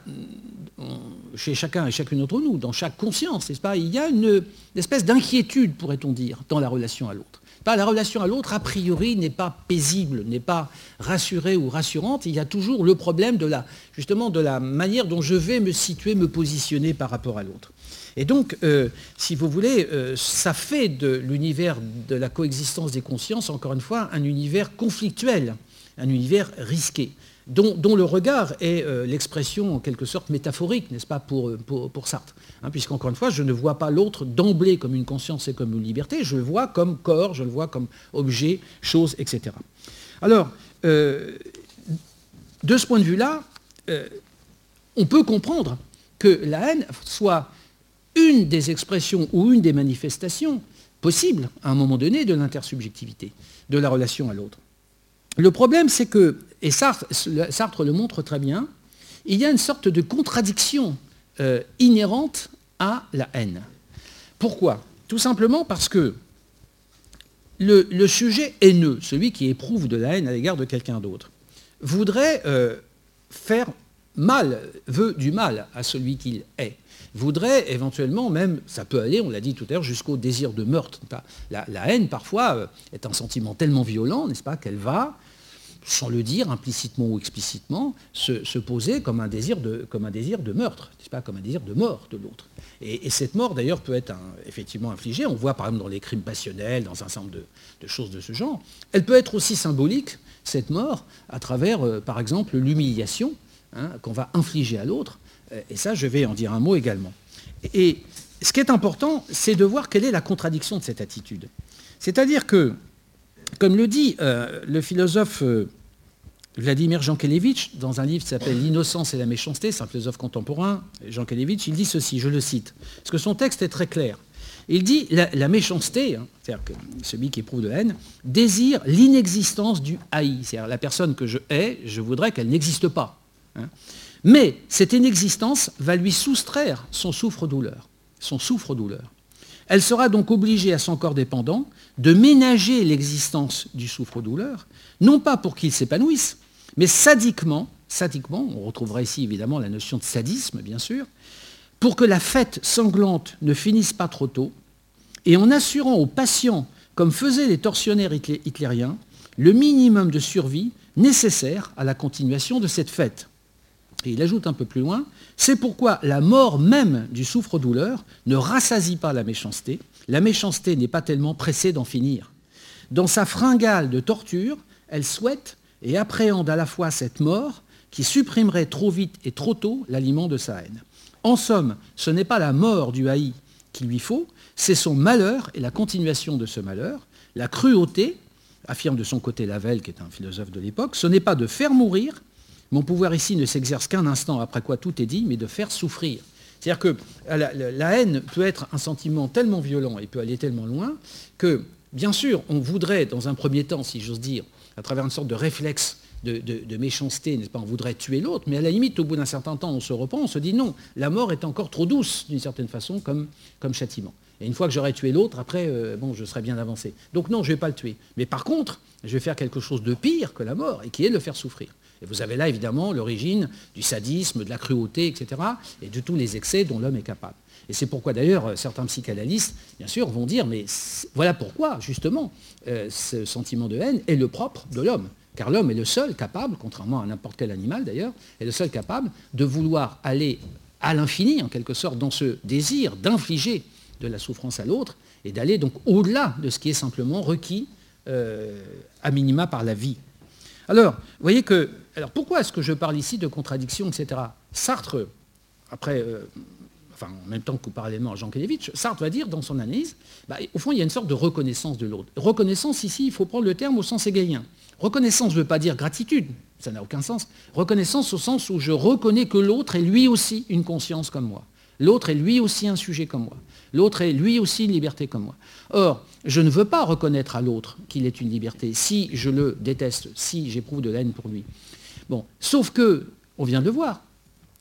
chez chacun et chacune d'entre nous, dans chaque conscience, n'est-ce pas? Il y a une espèce d'inquiétude, pourrait-on dire, dans la relation à l'autre la relation à l'autre, a priori, n'est pas paisible, n'est pas rassurée ou rassurante. Il y a toujours le problème de la, justement de la manière dont je vais me situer, me positionner par rapport à l'autre. Et donc, euh, si vous voulez, euh, ça fait de l'univers de la coexistence des consciences, encore une fois, un univers conflictuel, un univers risqué dont, le regard est euh, l'expression en quelque sorte métaphorique, n'est-ce pas, pour, euh, pour, Sartre. Hein, Puisqu'encore une fois, je ne vois pas l'autre d'emblée comme une conscience et comme une liberté, je le vois comme corps, je le vois comme objet, chose, etc. Alors, euh, de ce point de vue-là, on peut comprendre que la haine soit une des expressions ou une des manifestations possibles à un moment donné de l'intersubjectivité, de la relation à l'autre. Le problème, c'est que, et Sartre, le montre très bien, il y a une sorte de contradiction euh, inhérente à la haine. Pourquoi? Tout simplement parce que le, sujet haineux, celui qui éprouve de la haine à l'égard de quelqu'un d'autre, voudrait euh, faire mal, veut du mal à celui qu'il est voudrait éventuellement même, ça peut aller, on l'a dit tout à l'heure, jusqu'au désir de meurtre. La, haine, parfois, euh, est un sentiment tellement violent, n'est-ce pas, qu'elle va, sans le dire, implicitement ou explicitement, se, poser comme un, désir de, comme un désir de meurtre, pas, comme un désir de mort de l'autre. Et, cette mort, d'ailleurs, peut être effectivement infligée. On voit, par exemple, dans les crimes passionnels, dans un certain nombre de, choses de ce genre. Elle peut être aussi symbolique, cette mort, à travers, euh, par exemple, l'humiliation hein, qu'on va infliger à l'autre et ça, je vais en dire un mot également. Et ce qui est important, c'est de voir quelle est la contradiction de cette attitude. C'est-à-dire que, comme le dit euh, le philosophe euh, Vladimir Jankélévitch, dans un livre qui s'appelle L'innocence et la méchanceté, c'est un philosophe contemporain, Jankélévitch, il dit ceci, je le cite, parce que son texte est très clair. Il dit la, méchanceté, hein, c'est-à-dire que celui qui éprouve de haine, désire l'inexistence du haï. C'est-à-dire la personne que je hais, je voudrais qu'elle n'existe pas. Hein. Mais cette inexistence va lui soustraire son souffre-douleur. Son souffre-douleur. Elle sera donc obligée à son corps dépendant de ménager l'existence du souffre-douleur, non pas pour qu'il s'épanouisse, mais sadiquement, sadiquement, on retrouvera ici évidemment la notion de sadisme, bien sûr, pour que la fête sanglante ne finisse pas trop tôt, et en assurant aux patients, comme faisaient les tortionnaires hitlériens, le minimum de survie nécessaire à la continuation de cette fête. Et il ajoute un peu plus loin, c'est pourquoi la mort même du souffre-douleur ne rassasie pas la méchanceté. La méchanceté n'est pas tellement pressée d'en finir. Dans sa fringale de torture, elle souhaite et appréhende à la fois cette mort qui supprimerait trop vite et trop tôt l'aliment de sa haine. En somme, ce n'est pas la mort du haï qu'il lui faut, c'est son malheur et la continuation de ce malheur. La cruauté, affirme de son côté Lavelle, qui est un philosophe de l'époque, ce n'est pas de faire mourir, mon pouvoir ici ne s'exerce qu'un instant après quoi tout est dit, mais de faire souffrir. C'est-à-dire que la, haine peut être un sentiment tellement violent et peut aller tellement loin que, bien sûr, on voudrait, dans un premier temps, si j'ose dire, à travers une sorte de réflexe de, méchanceté, n'est-ce pas, on voudrait tuer l'autre, mais à la limite, au bout d'un certain temps, on se reprend, on se dit non, la mort est encore trop douce, d'une certaine façon, comme, châtiment. Et une fois que j'aurai tué l'autre, après, euh, bon, je serai bien avancé. Donc non, je ne vais pas le tuer. Mais par contre, je vais faire quelque chose de pire que la mort, et qui est le faire souffrir. Et vous avez là évidemment l'origine du sadisme, de la cruauté, etc., et de tous les excès dont l'homme est capable. Et c'est pourquoi d'ailleurs certains psychanalystes, bien sûr, vont dire, mais voilà pourquoi justement euh, ce sentiment de haine est le propre de l'homme. Car l'homme est le seul capable, contrairement à n'importe quel animal d'ailleurs, est le seul capable de vouloir aller à l'infini, en quelque sorte, dans ce désir d'infliger de la souffrance à l'autre, et d'aller donc au-delà de ce qui est simplement requis euh, à minima par la vie. Alors, vous voyez que alors pourquoi est-ce que je parle ici de contradiction, etc. Sartre, après, euh, en même temps que parallèlement à Jean Kelevitch, Sartre va dire dans son analyse, bah, au fond il y a une sorte de reconnaissance de l'autre. Reconnaissance ici, il faut prendre le terme au sens égalien. Reconnaissance ne veut pas dire gratitude, ça n'a aucun sens. Reconnaissance au sens où je reconnais que l'autre est lui aussi une conscience comme moi. L'autre est lui aussi un sujet comme moi. L'autre est lui aussi une liberté comme moi. Or, je ne veux pas reconnaître à l'autre qu'il est une liberté si je le déteste, si j'éprouve de la haine pour lui. Bon, sauf que, on vient de le voir,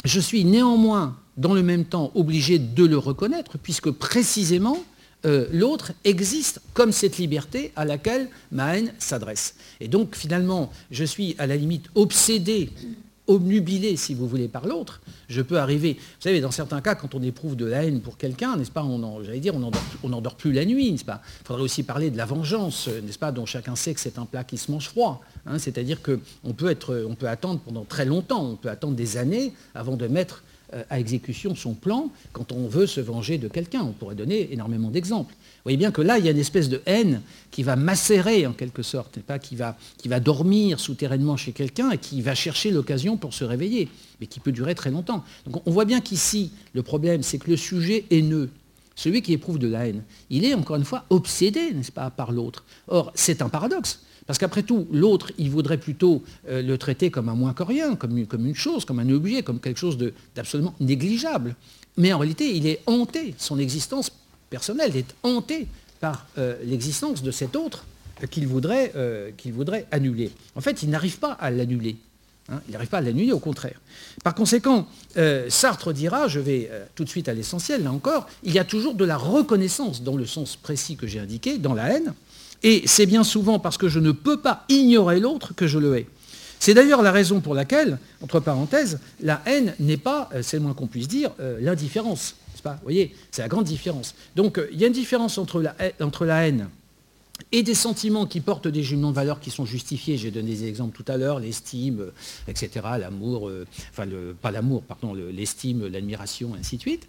je suis néanmoins, dans le même temps, obligé de le reconnaître, puisque précisément, euh, l'autre existe comme cette liberté à laquelle ma haine s'adresse. Et donc, finalement, je suis à la limite obsédé obnubilé, si vous voulez, par l'autre, je peux arriver. Vous savez, dans certains cas, quand on éprouve de la haine pour quelqu'un, n'est-ce pas, on j'allais dire, on n'endort plus la nuit, n'est-ce pas? Il faudrait aussi parler de la vengeance, n'est-ce pas, dont chacun sait que c'est un plat qui se mange froid. Hein. C'est-à-dire qu'on peut, attendre pendant très longtemps, on peut attendre des années avant de mettre euh, à exécution son plan quand on veut se venger de quelqu'un. On pourrait donner énormément d'exemples. Vous voyez bien que là, il y a une espèce de haine qui va macérer en quelque sorte, pas qui va, qui va dormir souterrainement chez quelqu'un et qui va chercher l'occasion pour se réveiller, mais qui peut durer très longtemps. Donc on voit bien qu'ici, le problème, c'est que le sujet haineux, celui qui éprouve de la haine, il est encore une fois obsédé, n'est-ce pas, par l'autre. Or, c'est un paradoxe. Parce qu'après tout, l'autre, il voudrait plutôt euh, le traiter comme un moins que rien, comme, une chose, comme un objet, comme quelque chose d'absolument négligeable. Mais en réalité, il est hanté, son existence personnelle est hantée par euh, l'existence de cet autre qu'il voudrait, voudrait annuler. En fait, il n'arrive pas à l'annuler. Hein. il n'arrive pas à l'annuler, au contraire. Par conséquent, Sartre dira, je vais tout de suite à l'essentiel, là encore, il y a toujours de la reconnaissance dans le sens précis que j'ai indiqué, dans la haine, et c'est bien souvent parce que je ne peux pas ignorer l'autre que je le hais. C'est d'ailleurs la raison pour laquelle, entre parenthèses, la haine n'est pas, euh, c'est le moins qu'on puisse dire, euh, l'indifférence. Vous voyez, c'est la grande différence. Donc euh, il y a une différence entre la, entre la haine et des sentiments qui portent des jugements de valeur qui sont justifiés. J'ai donné des exemples tout à l'heure, l'estime, etc., l'amour, enfin, pas l'amour, pardon, l'estime, l'admiration, ainsi de suite.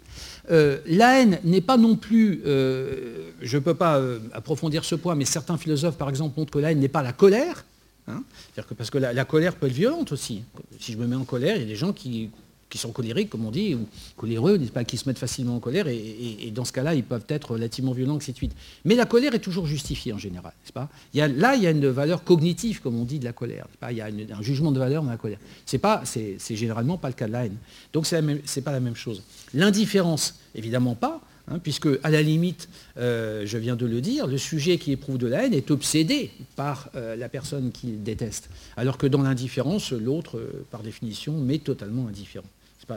la haine n'est pas non plus, je ne peux pas approfondir ce point, mais certains philosophes, par exemple, montrent que la haine n'est pas la colère, Hein. que parce que la, colère peut être violente aussi. Si je me mets en colère, il y a des gens qui, sont colériques, comme on dit, ou coléreux, pas, qui se mettent facilement en colère, et, dans ce cas-là, ils peuvent être relativement violents, suite. Mais la colère est toujours justifiée en général, pas? Il y Là, il y a une valeur cognitive, comme on dit, de la colère. Pas? Il y a un jugement de valeur dans la colère. C'est pas, c'est, généralement pas le cas de la haine. Donc c'est, n'est pas la même chose. L'indifférence, évidemment pas. Hein, puisque, à la limite, euh, je viens de le dire, le sujet qui éprouve de la haine est obsédé par euh, la personne qu'il déteste, alors que dans l'indifférence, l'autre, euh, par définition, m'est totalement indifférent.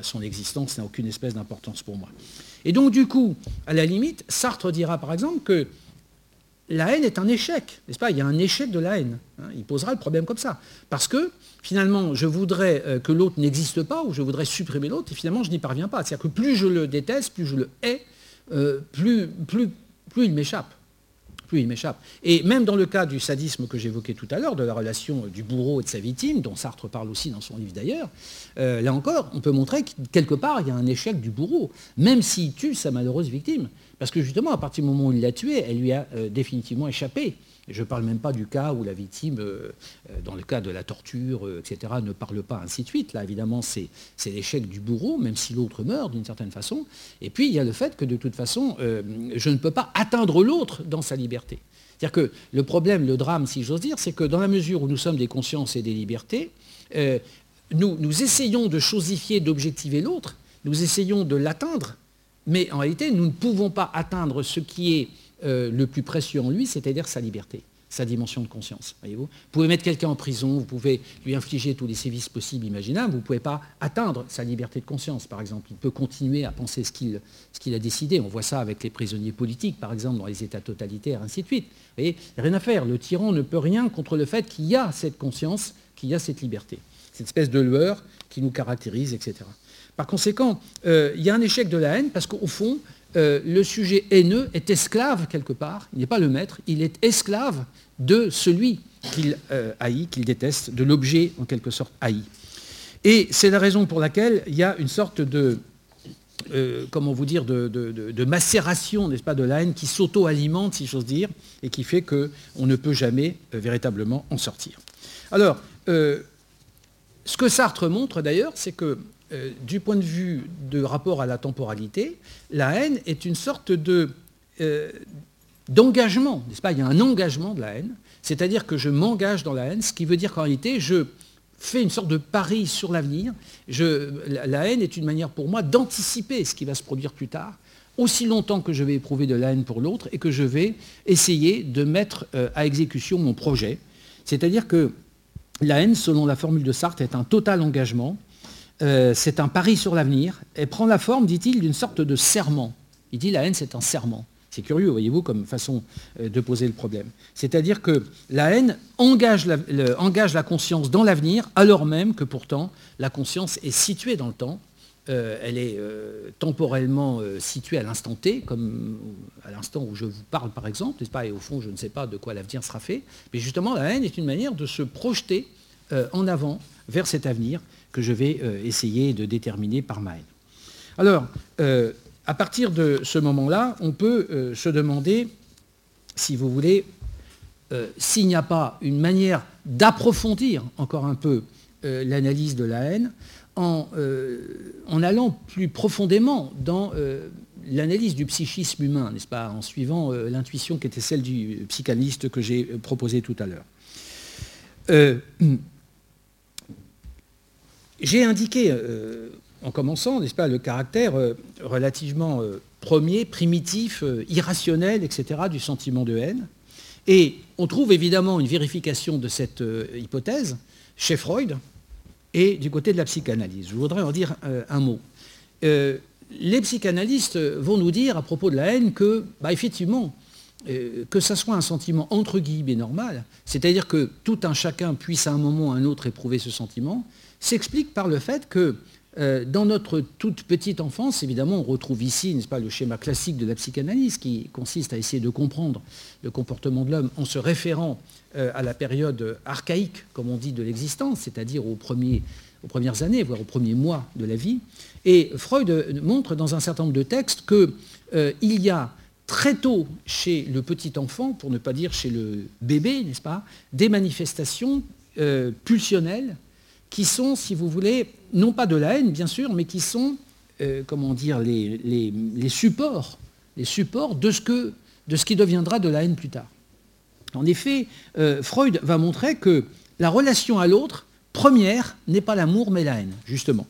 Son existence n'a aucune espèce d'importance pour moi. Et donc, du coup, à la limite, Sartre dira, par exemple, que la haine est un échec, n'est-ce pas? Il y a un échec de la haine. Hein. il posera le problème comme ça. Parce que, finalement, je voudrais que l'autre n'existe pas, ou je voudrais supprimer l'autre, et finalement, je n'y parviens pas. C'est-à-dire que plus je le déteste, plus je le hais, euh, plus, plus, plus il m'échappe. Plus il m'échappe. Et même dans le cas du sadisme que j'évoquais tout à l'heure, de la relation du bourreau et de sa victime, dont Sartre parle aussi dans son livre d'ailleurs, euh, là encore, on peut montrer que quelque part, il y a un échec du bourreau, même s'il tue sa malheureuse victime. Parce que justement, à partir du moment où il l'a tuée, elle lui a euh, définitivement échappé. Je ne parle même pas du cas où la victime, dans le cas de la torture, etc., ne parle pas, ainsi de suite. Là, évidemment, c'est l'échec du bourreau, même si l'autre meurt d'une certaine façon. Et puis, il y a le fait que, de toute façon, je ne peux pas atteindre l'autre dans sa liberté. C'est-à-dire que le problème, le drame, si j'ose dire, c'est que dans la mesure où nous sommes des consciences et des libertés, nous, nous essayons de chosifier, d'objectiver l'autre, nous essayons de l'atteindre, mais en réalité, nous ne pouvons pas atteindre ce qui est euh, le plus précieux en lui, c'est-à-dire sa liberté, sa dimension de conscience. Vous pouvez mettre quelqu'un en prison, vous pouvez lui infliger tous les sévices possibles, imaginables, vous ne pouvez pas atteindre sa liberté de conscience, par exemple. Il peut continuer à penser ce qu'il a décidé. On voit ça avec les prisonniers politiques, par exemple, dans les États totalitaires, ainsi de suite. Vous voyez, rien à faire. Le tyran ne peut rien contre le fait qu'il y a cette conscience, qu'il y a cette liberté, cette espèce de lueur qui nous caractérise, etc. Par conséquent, euh, il y a un échec de la haine parce qu'au fond, euh, le sujet haineux est esclave quelque part, il n'est pas le maître, il est esclave de celui qu'il euh, haït, qu'il déteste, de l'objet en quelque sorte haï. Et c'est la raison pour laquelle il y a une sorte de, comment vous dire, de, macération, n'est-ce pas, de la haine qui s'auto-alimente, si j'ose dire, et qui fait qu'on ne peut jamais véritablement en sortir. Alors, ce que Sartre montre d'ailleurs, c'est que euh, du point de vue de rapport à la temporalité, la haine est une sorte euh, d'engagement, n'est-ce pas? Il y a un engagement de la haine, c'est-à-dire que je m'engage dans la haine, ce qui veut dire qu'en réalité, je fais une sorte de pari sur l'avenir. la, haine est une manière pour moi d'anticiper ce qui va se produire plus tard, aussi longtemps que je vais éprouver de la haine pour l'autre et que je vais essayer de mettre euh, à exécution mon projet. C'est-à-dire que la haine, selon la formule de Sartre, est un total engagement euh, c'est un pari sur l'avenir, et prend la forme, dit-il, d'une sorte de serment. Il dit la haine, c'est un serment. C'est curieux, voyez-vous, comme façon euh, de poser le problème. C'est-à-dire que la haine engage la, conscience dans l'avenir, alors même que pourtant la conscience est située dans le temps. Euh, elle est temporellement située à l'instant T, comme à l'instant où je vous parle par exemple, n'est-ce pas? Et au fond, je ne sais pas de quoi l'avenir sera fait. Mais justement, la haine est une manière de se projeter en avant vers cet avenir que je vais euh, essayer de déterminer par mail. Alors, euh, à partir de ce moment-là, on peut euh, se demander, si vous voulez, s'il n'y a pas une manière d'approfondir encore un peu l'analyse de la haine en, en, allant plus profondément dans l'analyse du psychisme humain, n'est-ce pas, en suivant l'intuition qui était celle du psychanalyste que j'ai proposé tout à l'heure. J'ai indiqué, euh, en commençant, n'est-ce pas, le caractère euh, relativement euh, premier, primitif, irrationnel, etc., du sentiment de haine. Et on trouve évidemment une vérification de cette euh, hypothèse chez Freud et du côté de la psychanalyse. Je voudrais en dire euh, un mot. Euh, les psychanalystes vont nous dire à propos de la haine que, bah, effectivement, que ça soit un sentiment entre guillemets normal, c'est-à-dire que tout un chacun puisse à un moment ou à un autre éprouver ce sentiment, s'explique par le fait que euh, dans notre toute petite enfance, évidemment, on retrouve ici, n'est-ce pas, le schéma classique de la psychanalyse qui consiste à essayer de comprendre le comportement de l'homme en se référant euh, à la période archaïque, comme on dit, de l'existence, c'est-à-dire aux, premières années, voire aux premiers mois de la vie. Et Freud montre dans un certain nombre de textes qu'il euh, y a très tôt chez le petit enfant, pour ne pas dire chez le bébé, n'est-ce pas, des manifestations pulsionnelles qui sont, si vous voulez, non pas de la haine, bien sûr, mais qui sont, euh, comment dire, les, supports, les supports de ce, que, de ce qui deviendra de la haine plus tard. En effet, euh, Freud va montrer que la relation à l'autre, première, n'est pas l'amour, mais la haine, justement.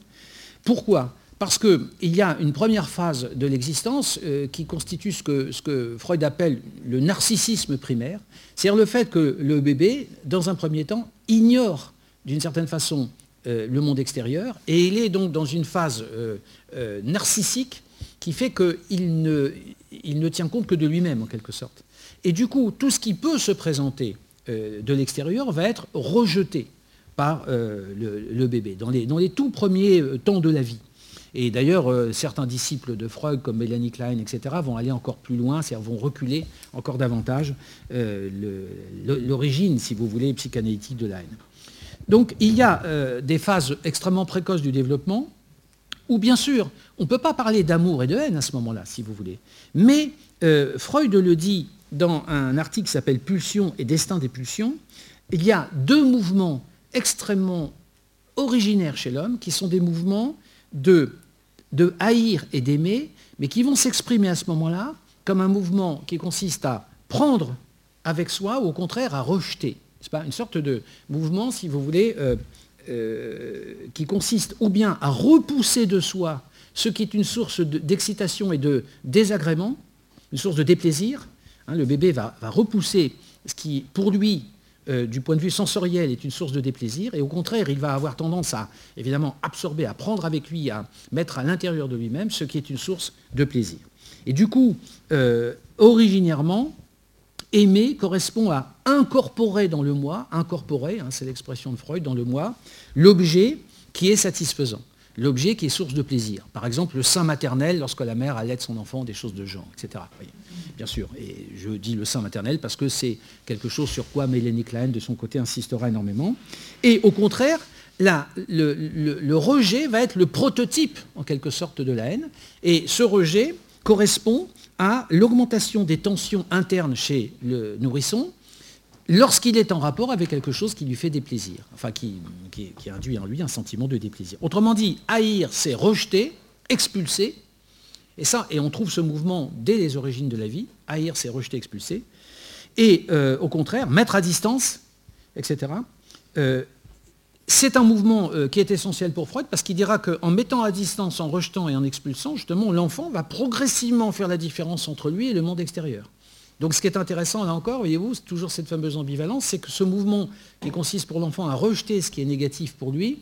Pourquoi? Parce qu'il y a une première phase de l'existence euh, qui constitue ce que, ce que Freud appelle le narcissisme primaire, c'est-à-dire le fait que le bébé, dans un premier temps, ignore d'une certaine façon euh, le monde extérieur, et il est donc dans une phase euh, euh, narcissique qui fait qu'il ne, tient compte que de lui-même en quelque sorte. Et du coup, tout ce qui peut se présenter de l'extérieur va être rejeté par le, bébé, dans les, tout premiers temps de la vie. Et d'ailleurs, certains disciples de Freud, comme Mélanie Klein, etc., vont aller encore plus loin, c'est-à-dire vont reculer encore davantage l'origine, si vous voulez, psychanalytique de la. Donc il y a euh, des phases extrêmement précoces du développement où bien sûr on ne peut pas parler d'amour et de haine à ce moment-là, si vous voulez. Mais euh, Freud le dit dans un article qui s'appelle Pulsion et Destin des pulsions, il y a deux mouvements extrêmement originaires chez l'homme qui sont des mouvements de, de haïr et d'aimer, mais qui vont s'exprimer à ce moment-là comme un mouvement qui consiste à prendre avec soi ou au contraire à rejeter pas une sorte de mouvement, si vous voulez, euh, euh, qui consiste ou bien à repousser de soi ce qui est une source d'excitation et de désagrément, une source de déplaisir. Hein, le bébé va, repousser ce qui, pour lui, euh, du point de vue sensoriel, est une source de déplaisir, et au contraire, il va avoir tendance à, évidemment, absorber, à prendre avec lui, à mettre à l'intérieur de lui-même ce qui est une source de plaisir. Et du coup, originairement, aimer correspond à incorporer dans le moi, incorporer, hein, c'est l'expression de Freud, dans le moi, l'objet qui est satisfaisant, l'objet qui est source de plaisir. Par exemple, le sein maternel lorsque la mère allait son enfant, des choses de genre, etc. bien sûr, et je dis le sein maternel parce que c'est quelque chose sur quoi Mélanie Klein, de son côté, insistera énormément. Et au contraire, là, le rejet va être le prototype, en quelque sorte, de la haine. Et ce rejet correspond à l'augmentation des tensions internes chez le nourrisson lorsqu'il est en rapport avec quelque chose qui lui fait déplaisir, enfin qui, induit en lui un sentiment de déplaisir. Autrement dit, haïr, c'est rejeter, expulser, et ça, et on trouve ce mouvement dès les origines de la vie, haïr, c'est rejeter, expulser, et euh, au contraire, mettre à distance, etc. C'est un mouvement euh, qui est essentiel pour Freud parce qu'il dira qu'en mettant à distance, en rejetant et en expulsant, justement, l'enfant va progressivement faire la différence entre lui et le monde extérieur. Donc ce qui est intéressant, là encore, voyez-vous, c'est toujours cette fameuse ambivalence, c'est que ce mouvement qui consiste pour l'enfant à rejeter ce qui est négatif pour lui,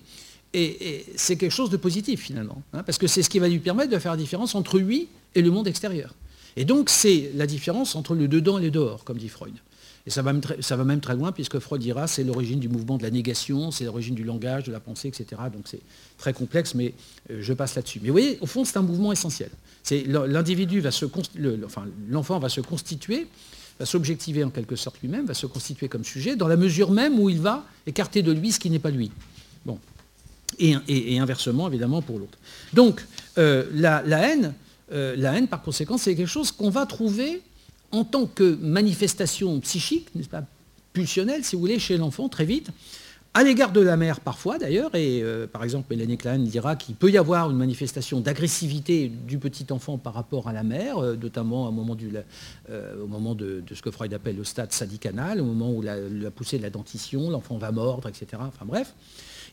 et, c'est quelque chose de positif finalement, hein, parce que c'est ce qui va lui permettre de faire la différence entre lui et le monde extérieur. Et donc c'est la différence entre le dedans et le dehors, comme dit Freud. Et ça va, même très, ça va même très loin, puisque Freud dira c'est l'origine du mouvement de la négation, c'est l'origine du langage, de la pensée, etc. Donc c'est très complexe, mais euh, je passe là-dessus. Mais vous voyez, au fond, c'est un mouvement essentiel. L'individu va se enfin, l'enfant va se constituer, va s'objectiver en quelque sorte lui-même, va se constituer comme sujet, dans la mesure même où il va écarter de lui ce qui n'est pas lui. Bon. Et, inversement, évidemment, pour l'autre. Donc, euh, la, haine, euh, la haine, par conséquent, c'est quelque chose qu'on va trouver en tant que manifestation psychique, n'est-ce pas, pulsionnelle, si vous voulez, chez l'enfant, très vite, à l'égard de la mère parfois d'ailleurs, et euh, par exemple Mélanie Klein dira qu'il peut y avoir une manifestation d'agressivité du petit enfant par rapport à la mère, euh, notamment au moment, euh, de, ce que Freud appelle le stade sadicanal, au moment où la, la poussée de la dentition, l'enfant va mordre, etc. Enfin bref.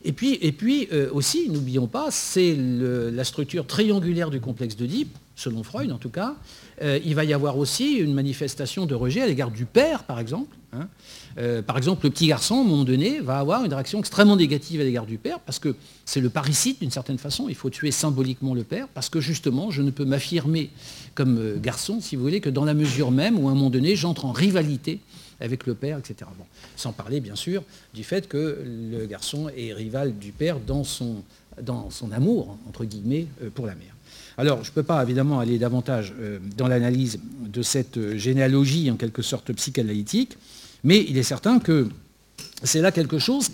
Et puis, et puis aussi, n'oublions pas, c'est la structure triangulaire du complexe d'Oedipe, selon Freud en tout cas. il va y avoir aussi une manifestation de rejet à l'égard du père, par exemple. Hein. Euh, par exemple, le petit garçon, à un moment donné, va avoir une réaction extrêmement négative à l'égard du père, parce que c'est le parricide d'une certaine façon, il faut tuer symboliquement le père, parce que justement, je ne peux m'affirmer comme euh, garçon, si vous voulez, que dans la mesure même où à un moment donné, j'entre en rivalité avec le père, etc. sans parler, bien sûr, du fait que le garçon est rival du père dans son, dans son amour, entre guillemets, euh, pour la mère. Alors, je ne peux pas évidemment aller davantage dans l'analyse de cette généalogie en quelque sorte psychanalytique, mais il est certain que c'est là quelque chose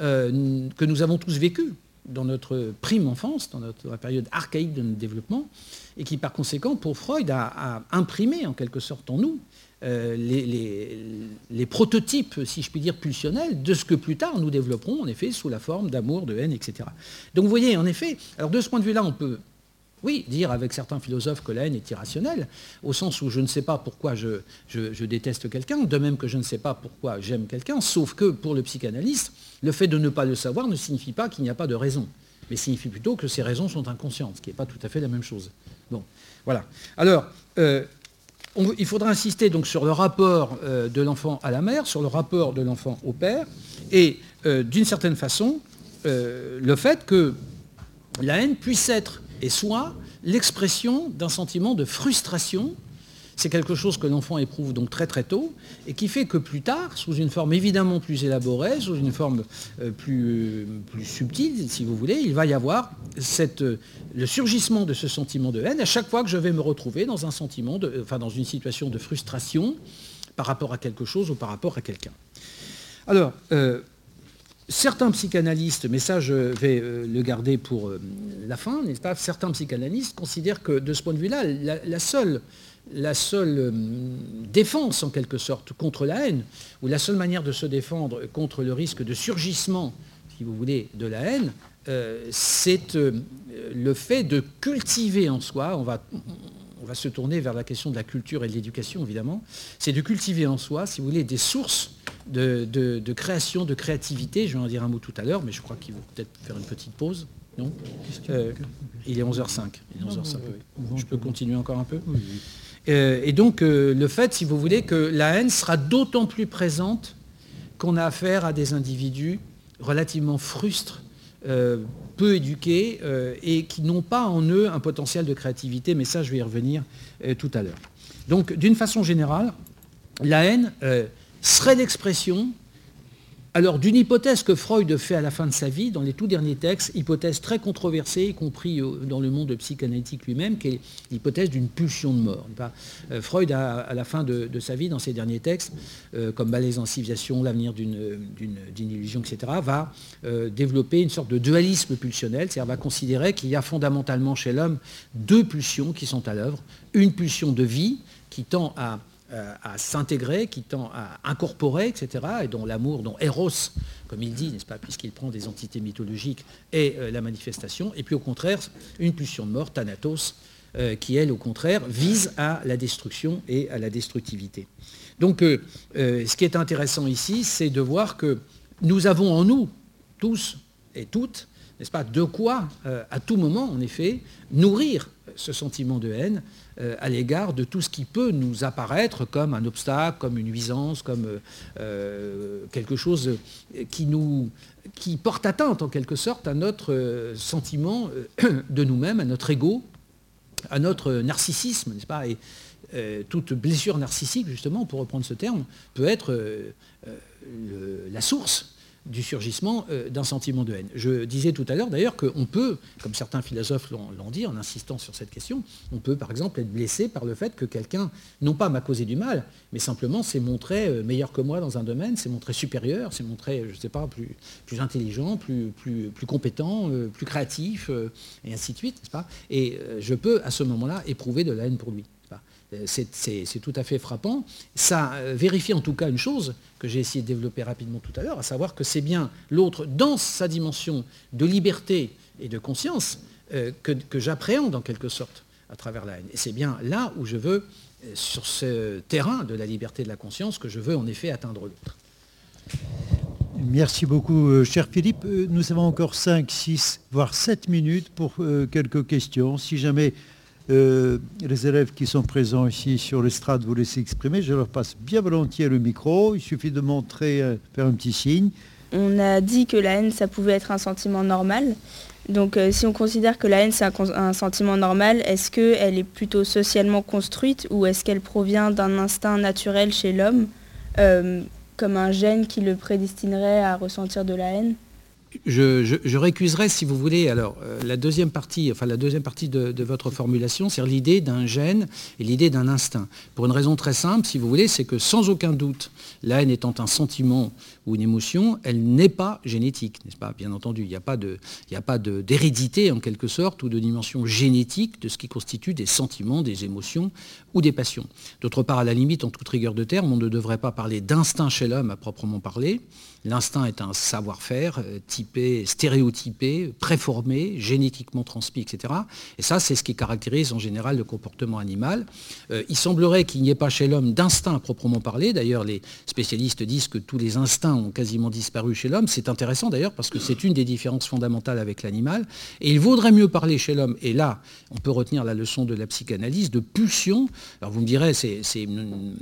euh, que nous avons tous vécu dans notre prime enfance, dans notre période archaïque de notre développement, et qui par conséquent, pour Freud, a, imprimé en quelque sorte en nous euh, les, prototypes, si je puis dire, pulsionnels de ce que plus tard nous développerons, en effet, sous la forme d'amour, de haine, etc. Donc vous voyez, en effet, alors de ce point de vue-là, on peut oui, dire avec certains philosophes que la haine est irrationnelle, au sens où je ne sais pas pourquoi je, déteste quelqu'un, de même que je ne sais pas pourquoi j'aime quelqu'un, sauf que pour le psychanalyste, le fait de ne pas le savoir ne signifie pas qu'il n'y a pas de raison, mais signifie plutôt que ces raisons sont inconscientes, ce qui n'est pas tout à fait la même chose. Bon, voilà. Alors, euh, il faudra insister donc sur le rapport euh, de l'enfant à la mère, sur le rapport de l'enfant au père, et euh, d'une certaine façon, le fait que la haine puisse être et soit l'expression d'un sentiment de frustration. C'est quelque chose que l'enfant éprouve donc très très tôt et qui fait que plus tard, sous une forme évidemment plus élaborée, sous une forme euh, plus, plus subtile, si vous voulez, il va y avoir euh, le surgissement de ce sentiment de haine à chaque fois que je vais me retrouver dans un sentiment, enfin dans une situation de frustration par rapport à quelque chose ou par rapport à quelqu'un. Euh, Certains psychanalystes, mais ça je vais euh, le garder pour euh, la fin, n'est-ce pas? Certains psychanalystes considèrent que de ce point de vue-là, la, seule, la seule euh, défense en quelque sorte contre la haine, ou la seule manière de se défendre contre le risque de surgissement, si vous voulez, de la haine, c'est le fait de cultiver en soi, on va, on va se tourner vers la question de la culture et de l'éducation évidemment, c'est de cultiver en soi, si vous voulez, des sources de, création, de créativité. Je vais en dire un mot tout à l'heure, mais je crois qu'il faut peut-être faire une petite pause. Non euh, Il est 11h05. Je peux continuer encore un peu euh, Et donc, euh, le fait, si vous voulez, que la haine sera d'autant plus présente qu'on a affaire à des individus relativement frustres, peu éduqués et qui n'ont pas en eux un potentiel de créativité, mais ça, je vais y revenir tout à l'heure. Donc, d'une façon générale, la haine serait l'expression alors d'une hypothèse que Freud fait à la fin de sa vie, dans les tout derniers textes, hypothèse très controversée, y compris euh, dans le monde psychanalytique lui-même, qui est l'hypothèse d'une pulsion de mort. Euh, Freud, à la fin de, sa vie, dans ses derniers textes, euh, comme Malaise en civilisation, l'avenir d'une illusion, etc., va développer une sorte de dualisme pulsionnel, c'est-à-dire va considérer qu'il y a fondamentalement chez l'homme deux pulsions qui sont à l'œuvre, une pulsion de vie qui tend à à s'intégrer, qui tend à incorporer, etc., et dont l'amour, dont Eros, comme il dit, n'est-ce pas, puisqu'il prend des entités mythologiques, est euh, la manifestation, et puis au contraire, une pulsion de mort, Thanatos, euh, qui, elle, au contraire, vise à la destruction et à la destructivité. Donc, ce qui est intéressant ici, c'est de voir que nous avons en nous, tous et toutes, n'est-ce pas, de quoi, à tout moment, en effet, nourrir ce sentiment de haine euh, à l'égard de tout ce qui peut nous apparaître comme un obstacle, comme une nuisance, comme euh, euh, quelque chose qui, nous, qui porte atteinte en quelque sorte à notre sentiment de nous-mêmes, à notre ego, à notre narcissisme, n'est-ce pas? Et toute blessure narcissique, justement, pour reprendre ce terme, peut être la source du surgissement euh, d'un sentiment de haine. Je disais tout à l'heure d'ailleurs qu'on peut, comme certains philosophes l'ont dit en insistant sur cette question, on peut par exemple être blessé par le fait que quelqu'un, non pas m'a causé du mal, mais simplement s'est montré euh, meilleur que moi dans un domaine, s'est montré supérieur, s'est montré, je ne sais pas, plus, intelligent, plus, plus, plus compétent, euh, plus créatif, et ainsi de suite, n'est-ce pas? Et je peux à ce moment-là éprouver de la haine pour lui. Euh, c'est tout à fait frappant. Ça euh, vérifie en tout cas une chose que j'ai essayé de développer rapidement tout à l'heure, à savoir que c'est bien l'autre, dans sa dimension de liberté et de conscience, euh, que, j'appréhende en quelque sorte à travers la haine. Et c'est bien là où je veux, sur ce terrain de la liberté de la conscience, que je veux en effet atteindre l'autre. Merci beaucoup, cher Philippe. Nous avons encore 5, 6, voire 7 minutes pour quelques questions. Si jamais les élèves qui sont présents ici sur l'estrade vous laissent exprimer, je leur passe bien volontiers le micro. Il suffit de montrer, faire un petit signe. On a dit que la haine, ça pouvait être un sentiment normal. Donc si on considère que la haine, c'est un, sentiment normal, est-ce qu'elle est plutôt socialement construite ou est-ce qu'elle provient d'un instinct naturel chez l'homme comme un gène qui le prédestinerait à ressentir de la haine? Je, récuserais, si vous voulez, alors euh, la deuxième partie, enfin la deuxième partie de, votre formulation, c'est l'idée d'un gène et l'idée d'un instinct. Pour une raison très simple, si vous voulez, c'est que sans aucun doute, la haine étant un sentiment ou une émotion, elle n'est pas génétique, n'est-ce pas? Bien entendu, il n'y a pas d'hérédité en quelque sorte ou de dimension génétique de ce qui constitue des sentiments, des émotions ou des passions. D'autre part, à la limite, en toute rigueur de terme, on ne devrait pas parler d'instinct chez l'homme à proprement parler. L'instinct est un savoir-faire euh, typé, stéréotypé, préformé, génétiquement transmis, etc. Et ça, c'est ce qui caractérise en général le comportement animal. Euh, il semblerait qu'il n'y ait pas chez l'homme d'instinct à proprement parler. D'ailleurs, les spécialistes disent que tous les instincts ont quasiment disparu chez l'homme. C'est intéressant d'ailleurs parce que c'est une des différences fondamentales avec l'animal. Et il vaudrait mieux parler chez l'homme, et là, on peut retenir la leçon de la psychanalyse, de pulsion. Alors vous me direz, c'est une,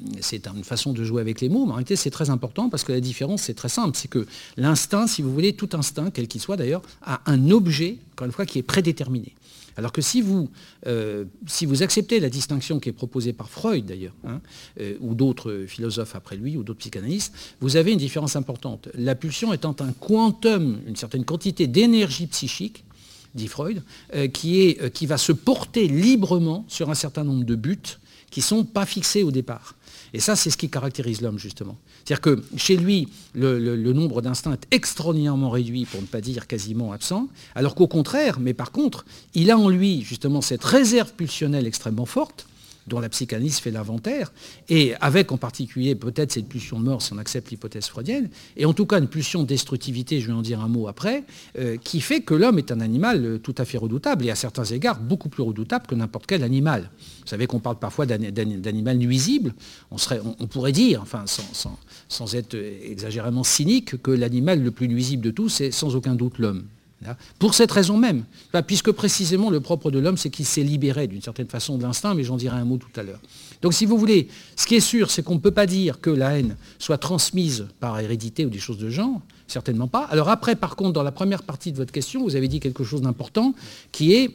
une façon de jouer avec les mots, mais en réalité, c'est très important parce que la différence, c'est très simple c'est que l'instinct, si vous voulez, tout instinct, quel qu'il soit d'ailleurs, a un objet, encore une fois, qui est prédéterminé. Alors que si vous, euh, acceptez la distinction qui est proposée par Freud d'ailleurs, hein, euh, ou d'autres philosophes après lui, ou d'autres psychanalystes, vous avez une différence importante. La pulsion étant un quantum, une certaine quantité d'énergie psychique, dit Freud, euh, qui va se porter librement sur un certain nombre de buts qui ne sont pas fixés au départ. Et ça, c'est ce qui caractérise l'homme, justement. C'est-à-dire que chez lui, le, nombre d'instincts est extraordinairement réduit, pour ne pas dire quasiment absent, alors qu'au contraire, mais par contre, il a en lui, justement, cette réserve pulsionnelle extrêmement forte, dont la psychanalyse fait l'inventaire, et avec en particulier peut-être cette pulsion de mort si on accepte l'hypothèse freudienne, et en tout cas une pulsion de destructivité, je vais en dire un mot après, euh, qui fait que l'homme est un animal euh, tout à fait redoutable, et à certains égards beaucoup plus redoutable que n'importe quel animal. Vous savez qu'on parle parfois d'animal nuisible, on, pourrait dire, enfin sans, sans être exagérément cynique, que l'animal le plus nuisible de tous, c'est sans aucun doute l'homme. Pour cette raison même, puisque précisément le propre de l'homme, c'est qu'il s'est libéré d'une certaine façon de l'instinct, mais j'en dirai un mot tout à l'heure. Donc si vous voulez, ce qui est sûr, c'est qu'on ne peut pas dire que la haine soit transmise par hérédité ou des choses de genre, certainement pas. Alors après, par contre, dans la première partie de votre question, vous avez dit quelque chose d'important, qui est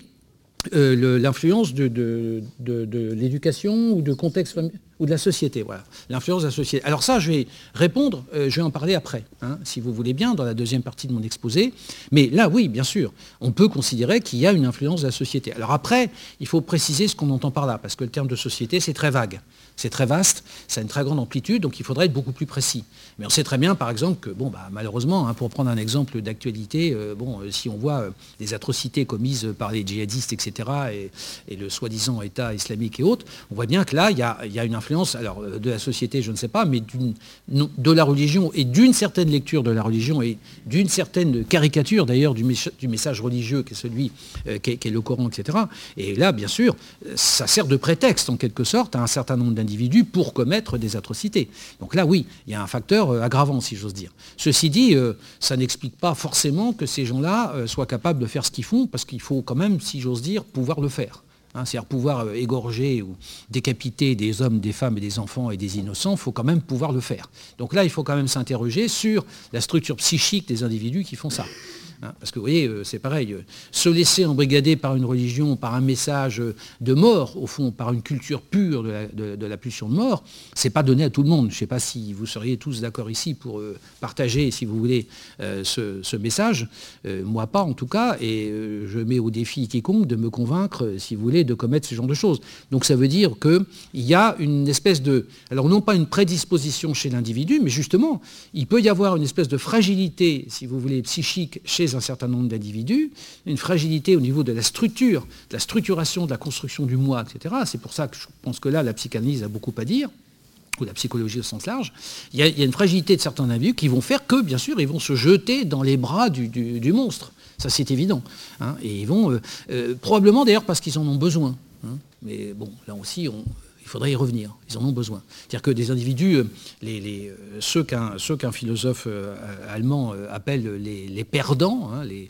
euh, l'influence de, de l'éducation ou de contexte familial ou de la société. Voilà, l'influence de la société. Alors ça, je vais répondre, euh, je vais en parler après, hein, si vous voulez bien, dans la deuxième partie de mon exposé. Mais là, oui, bien sûr, on peut considérer qu'il y a une influence de la société. Alors après, il faut préciser ce qu'on entend par là, parce que le terme de société, c'est très vague. C'est très vaste, ça a une très grande amplitude, donc il faudrait être beaucoup plus précis. Mais on sait très bien, par exemple, que, bon, bah, malheureusement, hein, pour prendre un exemple d'actualité, euh, bon, euh, si on voit des atrocités commises par les djihadistes, etc., et, le soi-disant État islamique et autres, on voit bien que là, il y a, y a une influence alors euh, de la société, je ne sais pas, mais de la religion et d'une certaine lecture de la religion et d'une certaine caricature d'ailleurs du, message religieux qui est celui euh, qui, est, le Coran, etc. Et là, bien sûr, ça sert de prétexte en quelque sorte à un certain nombre d'individus pour commettre des atrocités. Donc là, oui, il y a un facteur euh, aggravant, si j'ose dire. Ceci dit, ça n'explique pas forcément que ces gens-là soient capables de faire ce qu'ils font, parce qu'il faut quand même, si j'ose dire, pouvoir le faire. C'est-à-dire pouvoir euh, égorger ou décapiter des hommes, des femmes et des enfants et des innocents, il faut quand même pouvoir le faire. Donc là, il faut quand même s'interroger sur la structure psychique des individus qui font ça. Hein, parce que vous voyez, euh, c'est pareil, euh, se laisser embrigader par une religion, par un message de mort, au fond, par une culture pure de la, pulsion de mort, c'est pas donné à tout le monde. Je ne sais pas si vous seriez tous d'accord ici pour euh, partager, si vous voulez, ce, message. moi pas, en tout cas, et je mets au défi quiconque de me convaincre, si vous voulez, de commettre ce genre de choses. Donc ça veut dire qu'il y a une espèce de... Alors non pas une prédisposition chez l'individu, mais justement, il peut y avoir une espèce de fragilité, si vous voulez, psychique chez un certain nombre d'individus, une fragilité au niveau de la structure, de la structuration, de la construction du moi, etc. C'est pour ça que je pense que là, la psychanalyse a beaucoup à dire ou la psychologie au sens large, il y, a, une fragilité de certains individus qui vont faire que, bien sûr, ils vont se jeter dans les bras du, monstre. Ça, c'est évident. Hein. Et ils vont, euh, euh, probablement d'ailleurs parce qu'ils en ont besoin. Hein. Mais bon, là aussi, on, Il faudrait y revenir. Ils en ont besoin. C'est-à-dire que des individus, euh, les, euh, ceux qu'un philosophe euh, allemand appelle les, perdants, hein, les,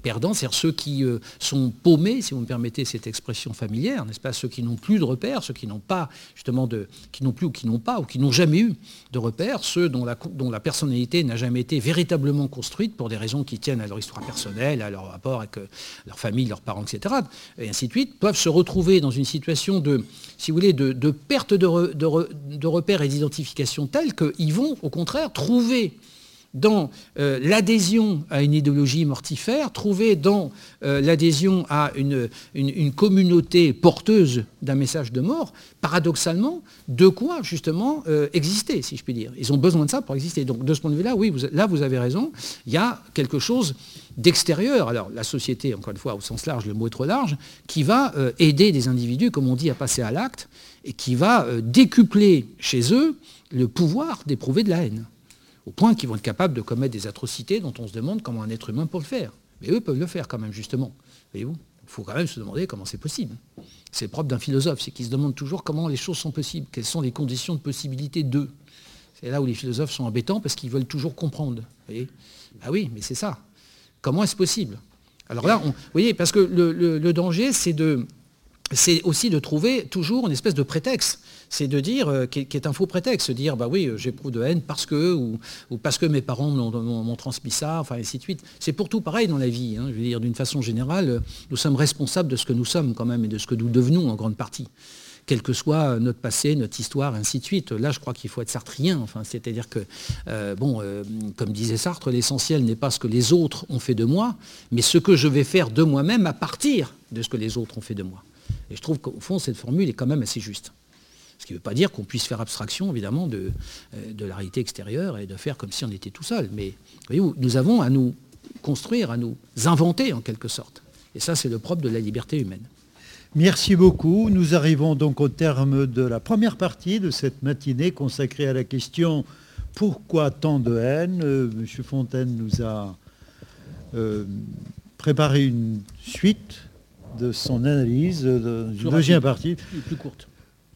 perdants, c'est-à-dire ceux qui sont paumés, si vous me permettez cette expression familière, n'est-ce pas, ceux qui n'ont plus de repères, ceux qui n'ont pas justement de, qui n'ont plus ou qui n'ont pas ou qui n'ont jamais eu de repères, ceux dont la, dont la personnalité n'a jamais été véritablement construite pour des raisons qui tiennent à leur histoire personnelle, à leur rapport avec leur famille, leurs parents, etc. Et ainsi de suite, peuvent se retrouver dans une situation de, si voulez, de, perte de, repères et d'identification telle qu'ils vont, au contraire, trouver dans euh, l'adhésion à une idéologie mortifère, trouver dans euh, l'adhésion à une, communauté porteuse d'un message de mort, paradoxalement, de quoi justement euh, exister, si je puis dire. Ils ont besoin de ça pour exister. Donc de ce point de vue-là, oui, là vous avez raison, il y a quelque chose d'extérieur, alors la société, encore une fois, au sens large, le mot est trop large, qui va aider des individus, comme on dit, à passer à l'acte, et qui va décupler chez eux le pouvoir d'éprouver de la haine au point qu'ils vont être capables de commettre des atrocités dont on se demande comment un être humain peut le faire. Mais eux peuvent le faire quand même, justement. Voyez-vous? Il faut quand même se demander comment c'est possible. C'est le propre d'un philosophe, c'est qu'il se demande toujours comment les choses sont possibles, quelles sont les conditions de possibilité d'eux. C'est là où les philosophes sont embêtants parce qu'ils veulent toujours comprendre. Voyez? Bah oui, mais c'est ça. Comment est-ce possible? Alors là, vous voyez, parce que le danger, c'est de, c'est aussi de trouver toujours une espèce de prétexte. C'est de dire, euh, qui, est un faux prétexte, se dire, bah oui, euh, j'éprouve de haine parce que, ou, parce que mes parents m'ont transmis ça, enfin, ainsi de suite. C'est pour tout pareil dans la vie. Hein. Je veux dire, d'une façon générale, euh, nous sommes responsables de ce que nous sommes quand même et de ce que nous devenons en grande partie quel que soit notre passé, notre histoire, ainsi de suite. Là, je crois qu'il faut être sartrien. Enfin, c'est-à-dire que, bon, comme disait Sartre, l'essentiel n'est pas ce que les autres ont fait de moi, mais ce que je vais faire de moi-même à partir de ce que les autres ont fait de moi. Et je trouve qu'au fond, cette formule est quand même assez juste. Ce qui ne veut pas dire qu'on puisse faire abstraction, évidemment, de, euh, de, la réalité extérieure et de faire comme si on était tout seul. Mais voyez nous avons à nous construire, à nous inventer en quelque sorte. Et ça, c'est le propre de la liberté humaine. Merci beaucoup. Nous arrivons donc au terme de la première partie de cette matinée consacrée à la question pourquoi tant de haine? Euh, Monsieur Fontaine nous a euh, préparé une suite de son analyse de, deuxième partie. Plus courte.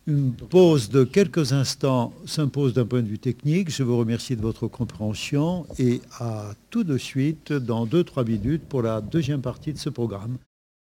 Une pause de quelques instants s'impose d'un point de vue technique. Je vous remercie de votre compréhension et à tout de suite dans 2-3 minutes pour la deuxième partie de ce programme.